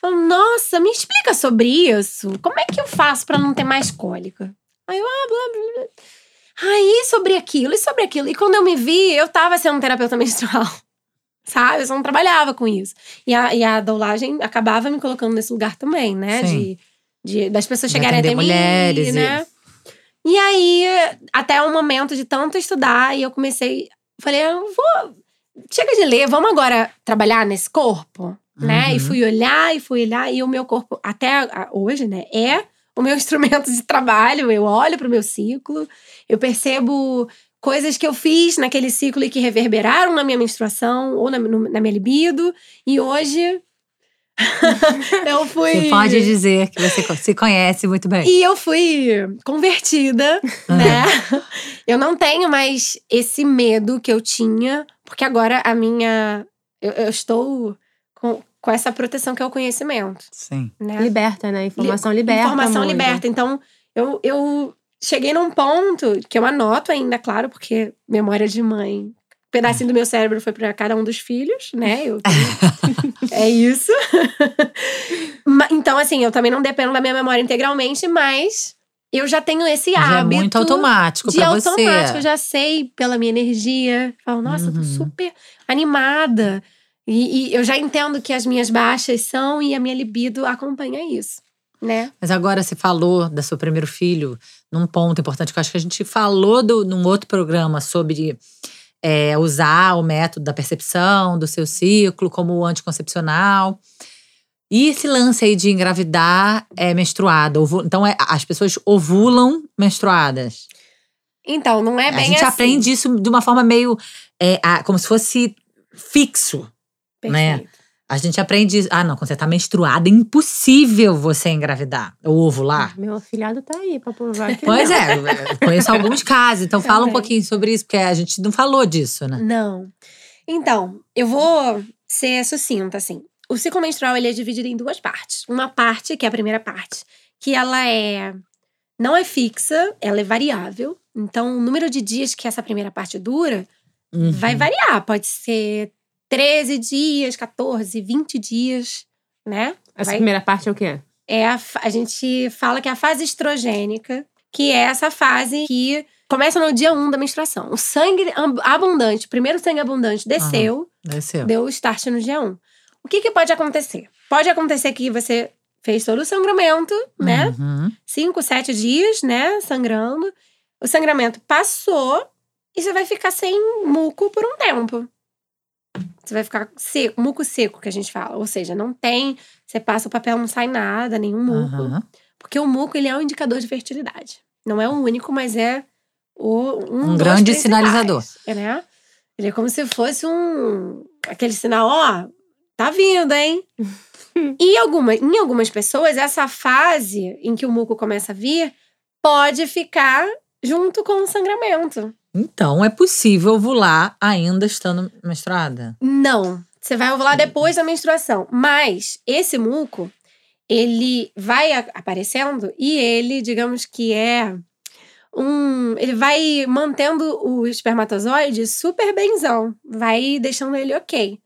S5: Falando, nossa, me explica sobre isso. Como é que eu faço pra não ter mais cólica? Aí eu, ah, blá, blá, blá. Aí, sobre aquilo, e sobre aquilo. E quando eu me vi, eu tava sendo terapeuta menstrual. Sabe? Eu só não trabalhava com isso. E a, e a doulagem acabava me colocando nesse lugar também, né? De, de, das pessoas
S4: De
S5: chegarem até mim,
S4: mulheres e-
S5: né? E aí, até um momento de tanto estudar, e eu comecei. Falei, eu vou. Chega de ler, vamos agora trabalhar nesse corpo, né?
S4: Uhum.
S5: E fui olhar, e fui olhar, e o meu corpo, até hoje, né, é o meu [LAUGHS] instrumento de trabalho. Eu olho pro meu ciclo, eu percebo coisas que eu fiz naquele ciclo e que reverberaram na minha menstruação ou na, no- na minha libido. E hoje. [LAUGHS] eu fui.
S4: Você pode dizer que você se conhece muito bem.
S5: E eu fui convertida, né? Eu não tenho mais esse medo que eu tinha, porque agora a minha eu, eu estou com, com essa proteção que é o conhecimento,
S4: Sim.
S5: né?
S3: Liberta, né? Informação liberta.
S5: Informação
S3: muito.
S5: liberta. Então, eu, eu cheguei num ponto que eu anoto ainda, claro, porque memória de mãe. Um pedacinho do meu cérebro foi para cada um dos filhos, né? Eu [LAUGHS] é isso. [LAUGHS] Então, assim, eu também não dependo da minha memória integralmente, mas eu já tenho esse
S4: Já é
S5: hábito.
S4: muito automático
S5: de automático,
S4: você.
S5: eu já sei pela minha energia. Falo, nossa, eu tô
S4: Uhum.
S5: super animada. E, e eu já entendo que as minhas baixas são e a minha libido acompanha isso, né?
S4: Mas agora você falou do seu primeiro filho num ponto importante que eu acho que a gente falou do, num outro programa sobre é, usar o método da percepção do seu ciclo como anticoncepcional. E esse lance aí de engravidar é menstruada. Então, é- as pessoas ovulam menstruadas.
S5: Então, não é bem
S4: a gente
S5: assim.
S4: aprende isso de uma forma meio. é, como se fosse fixo. né? A gente aprende. Ah, não, quando você tá menstruada, é impossível você engravidar. O ovular.
S3: Meu afilhado tá aí pra provar que
S4: Pois
S3: não.
S4: é, conheço alguns casos. Então fala um pouquinho sobre isso, porque a gente não falou disso, né?
S5: Não. Então, eu vou ser sucinta, assim. O ciclo menstrual, ele é dividido em duas partes. Uma parte, que é a primeira parte, que ela é... Não é fixa, ela é variável. Então, o número de dias que essa primeira parte dura
S4: Uhum.
S5: vai variar. Pode ser 13 dias, 14, 20 dias, né?
S3: Essa
S5: Vai-
S3: primeira parte é o quê?
S5: é a, a gente fala que é a fase estrogênica, que é essa fase que começa no dia 1 da menstruação. O sangue ab- abundante, o primeiro sangue abundante desceu,
S4: Desceu.
S5: deu o start no dia 1. O que, que pode acontecer? Pode acontecer que você fez todo o sangramento, né?
S4: Uhum.
S5: Cinco, sete dias, né? Sangrando. O sangramento passou e você vai ficar sem muco por um tempo. Você vai ficar seco, muco seco, que a gente fala. Ou seja, não tem. Você passa o papel, não sai nada, nenhum muco.
S4: Aham.
S5: Porque o muco, ele é um indicador de fertilidade. Não é o único, mas é o, um,
S4: Um
S5: dos
S4: grande sinalizador.
S5: é, né? Ele é como se fosse um... Aquele sinal, ó, tá vindo, hein? [LAUGHS] e alguma, em algumas pessoas, essa fase em que o muco começa a vir pode ficar junto com o sangramento.
S4: Então é possível ovular ainda estando menstruada.
S5: Não. Você vai ovular depois da menstruação. Mas esse muco, ele vai aparecendo e ele, digamos que é um. Ele vai mantendo o espermatozoide super benzão. Vai deixando ele ok.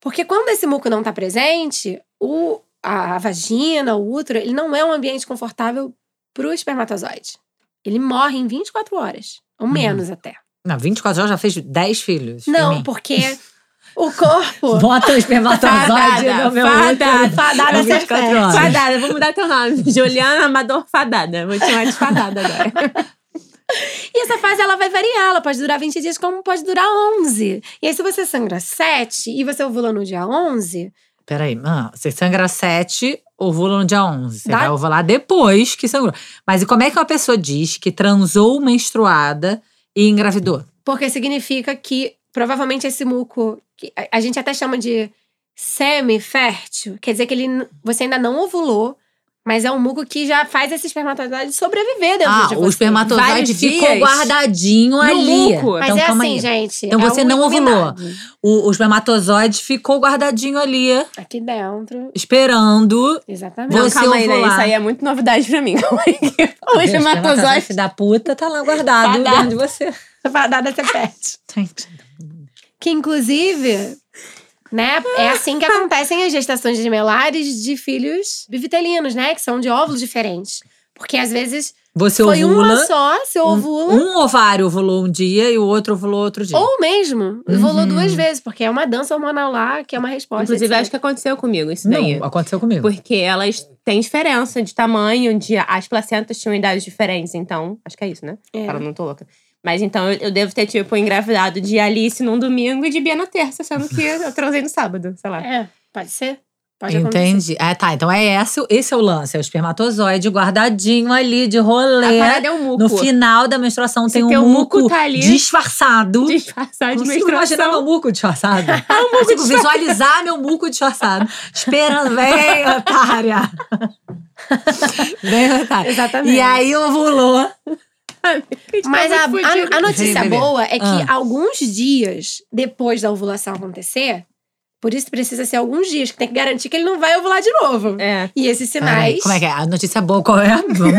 S5: Porque quando esse muco não tá presente, o, a, a vagina, o útero, ele não é um ambiente confortável pro espermatozoide. Ele morre em 24 horas. Ou
S4: Uhum.
S5: menos até.
S4: Não, 24 horas já fez 10 filhos.
S5: Não, porque [LAUGHS] o corpo.
S4: Bota o espermatozoide
S3: Fadada,
S4: no meu
S3: fadada,
S4: útero.
S5: fadada
S4: É
S5: ser
S4: 24
S5: fértil.
S4: horas.
S3: Fadada, vou mudar teu nome. [LAUGHS] Juliana Amador Fadada. Vou te chamar de Fadada agora. [LAUGHS]
S5: E essa fase ela vai variar, ela pode durar 20 dias, como pode durar 11. E aí, se você sangra 7 e você ovula no dia 11,
S4: Peraí, ah, você sangra 7, ovula no dia 11. Você
S5: Dá-
S4: vai ovular depois que sangrou. Mas e como é que uma pessoa diz que transou menstruada e engravidou?
S5: porque significa que provavelmente esse muco, que a- gente até chama de semi-fértil, quer dizer que ele, você ainda não ovulou, mas é um muco que já faz esse espermatozoide sobreviver dentro
S4: Ah,
S5: de você.
S4: o espermatozoide
S3: Vários
S4: ficou
S3: dias
S4: guardadinho
S3: no
S4: ali.
S3: muco.
S5: Mas
S4: então,
S5: é
S4: calma
S5: assim,
S4: aí.
S5: gente.
S4: Então
S5: é
S4: você
S5: um
S4: não ovulou. O, o espermatozoide ficou guardadinho ali,
S5: Aqui dentro,
S4: esperando.
S5: exatamente.
S3: Não,
S4: Você
S3: calma aí, né?
S4: ovular.
S3: Isso aí é muito novidade pra mim. [LAUGHS] Calma aí. O espermatozoide.
S4: da puta tá lá guardado dentro de você.
S5: Fadada ser fértil.
S4: Gente,
S5: Que inclusive, né, é assim que acontecem as gestações gemelares de filhos bivitelinos, né? Que são de óvulos diferentes. Porque às vezes
S4: Você
S5: foi
S4: ovula.
S5: uma só, você ovula.
S4: Um ovário ovulou um dia e o outro ovulou outro dia.
S5: Ou mesmo, ovulou
S4: Uhum.
S5: duas vezes, porque é uma dança hormonal lá, que é uma resposta.
S3: Inclusive,
S5: etc.
S3: acho que aconteceu comigo isso daí.
S4: Não, aconteceu comigo.
S3: Porque elas têm diferença de tamanho, de, as placentas tinham idades diferentes, então. Acho que é isso, né?
S5: É.
S3: Fala, não tô louca. Mas então eu, eu devo ter, tipo, engravidado de Alice num domingo e de Bia na terça, sendo que [LAUGHS] eu transei no sábado, sei lá.
S5: É, pode ser. Pode.
S4: Entendi. É, tá. Então é esse, esse é o lance. É o espermatozoide guardadinho ali de
S3: A
S4: rolê.
S3: parada é um muco.
S4: No final da menstruação
S3: Se
S4: tem um muco,
S3: muco tá ali-
S4: disfarçado.
S3: Disfarçar de
S4: Consigo imaginar meu
S3: menstruação.
S4: muco disfarçado. [LAUGHS] Eu Consigo visualizar meu muco disfarçado. Esperando, vem, otária. [LAUGHS] vem, otária.
S5: Exatamente.
S4: E aí ovulou.
S5: Mas a, a- a notícia
S4: bebê.
S5: boa é que
S4: Ah.
S5: alguns dias depois da ovulação acontecer, Por isso precisa ser alguns dias, que tem que garantir que ele não vai ovular de novo.
S3: É.
S5: E esses sinais.
S4: como é que é? A notícia boa qual é? [LAUGHS] Vamos-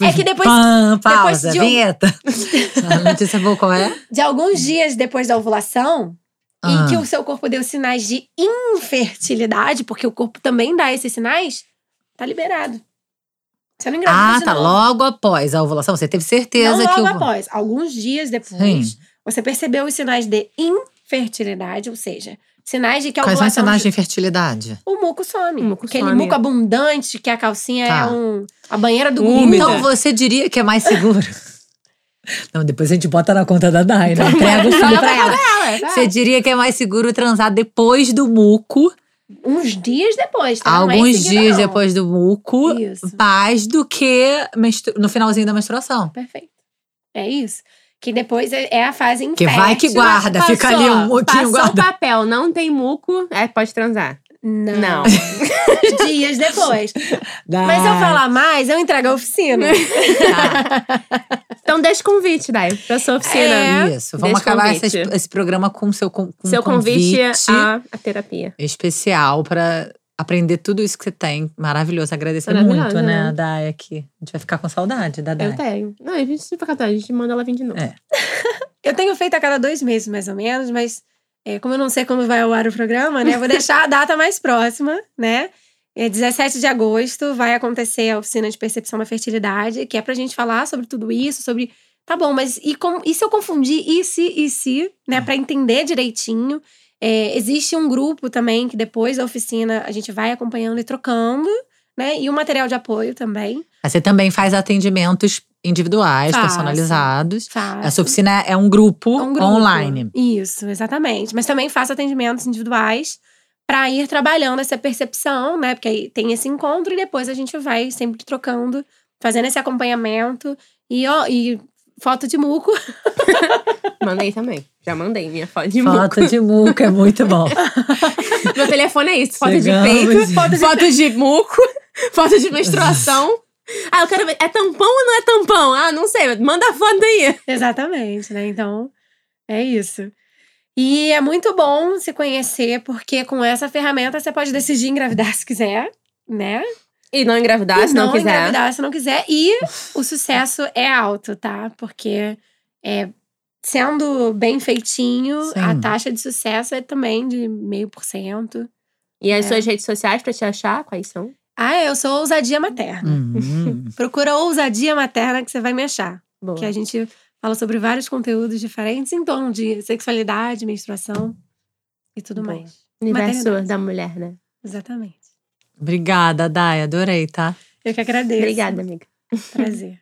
S5: É que depois,
S4: Pam, pausa,
S5: de um-
S4: vinheta. [LAUGHS] A notícia boa qual é?
S5: de alguns dias depois da ovulação,
S4: Ah.
S5: em que o seu corpo deu sinais de infertilidade, porque o corpo também dá esses sinais, tá liberado. Você não engravida
S4: Ah, tá.
S5: novo.
S4: Logo após a ovulação, você teve certeza
S5: Não
S4: que
S5: logo
S4: o.
S5: após. Alguns dias depois,
S4: Sim.
S5: você percebeu os sinais de infertilidade, ou seja, sinais de que a
S4: Quais são os
S5: ovulação...
S4: sinais de infertilidade?
S5: O muco some.
S3: O muco
S5: Aquele
S3: some.
S5: muco abundante que a calcinha
S4: Tá.
S5: é um, a banheira do
S3: Úmida.
S5: Gugu.
S4: Então você diria que é mais seguro? [LAUGHS] Não, depois a gente bota na conta da Dai, né? Entrega o filho pra ela. Você diria que é mais seguro transar depois do muco,
S5: Uns dias depois, tá? É
S4: alguns
S5: seguida,
S4: dias
S5: não.
S4: depois do muco,
S5: Isso.
S4: mais do que no finalzinho da menstruação.
S5: Perfeito. É isso. Que depois é é a fase
S4: Que
S5: infértil.
S4: vai que guarda,
S3: Passou,
S4: fica ali um muquinho
S3: Passou o
S4: guardado.
S3: papel, não tem muco, é, pode transar.
S5: Não.
S3: Não. [LAUGHS]
S5: dias depois.
S4: Dai.
S5: Mas se eu falar mais, eu entrego a oficina.
S3: Então deixa o convite, Dai, pra sua oficina.
S5: É.
S4: Isso, vamos acabar esse, esse programa com seu com,
S3: Seu
S4: um
S3: convite,
S4: convite
S3: à, à terapia.
S4: especial pra aprender tudo isso que você tem. Maravilhoso. Agradecer muito, né,
S3: né?
S4: a Dai aqui. A gente vai ficar com saudade da Dai.
S3: Eu tenho. Não, a gente fica a gente manda ela vir de novo.
S4: É. [LAUGHS]
S5: Eu tenho feito a cada dois meses, mais ou menos, mas é, como eu não sei quando vai ao ar o programa, né? Eu vou deixar a data mais próxima, né? É 17 de agosto vai acontecer a oficina de percepção da fertilidade, que é pra gente falar sobre tudo isso, sobre. Tá bom, mas e, como, e se eu confundir e se, e se, né? Pra entender direitinho. É, existe um grupo também que depois da oficina a gente vai acompanhando e trocando, né? E o material de apoio também.
S4: Mas Você também faz atendimentos individuais,
S5: Faço.
S4: personalizados.
S5: Faço.
S4: Essa oficina é um grupo,
S5: É um grupo.
S4: online.
S5: Isso, exatamente. Mas também faço atendimentos individuais para ir trabalhando essa percepção, né? Porque aí tem esse encontro e depois a gente vai sempre trocando, fazendo esse acompanhamento e, ó, e foto de muco. [LAUGHS]
S3: Mandei também. Já mandei minha foto de muco.
S4: Foto de muco é muito bom. [LAUGHS]
S3: Meu telefone é isso: foto
S4: Chegamos.
S3: de peito, foto de, foto de muco, foto de menstruação. Ah, eu quero ver. É tampão ou não é tampão? Ah, não sei. Manda a foto aí.
S5: Exatamente, né? Então, é isso. E é muito bom se conhecer, porque com essa ferramenta você pode decidir engravidar [LAUGHS] se quiser, né?
S3: E não engravidar,
S5: E
S3: se não, quiser.
S5: engravidar se não quiser. E o sucesso é alto, tá? Porque é, sendo bem feitinho,
S4: Sim.
S5: a taxa de sucesso é também de meio por cento.
S3: E as
S5: É.
S3: suas redes sociais pra te achar, quais são?
S5: Ah, eu sou ousadia materna.
S4: Hum. [LAUGHS]
S5: Procura ousadia materna que você vai me achar.
S3: Boa.
S5: Que a gente fala sobre vários conteúdos diferentes em torno de sexualidade, menstruação e tudo
S3: Boa.
S5: mais.
S3: Universo da mulher, né?
S5: Exatamente.
S4: Obrigada, Dai. Adorei, tá?
S5: Eu que agradeço.
S3: Obrigada, amiga.
S5: Prazer.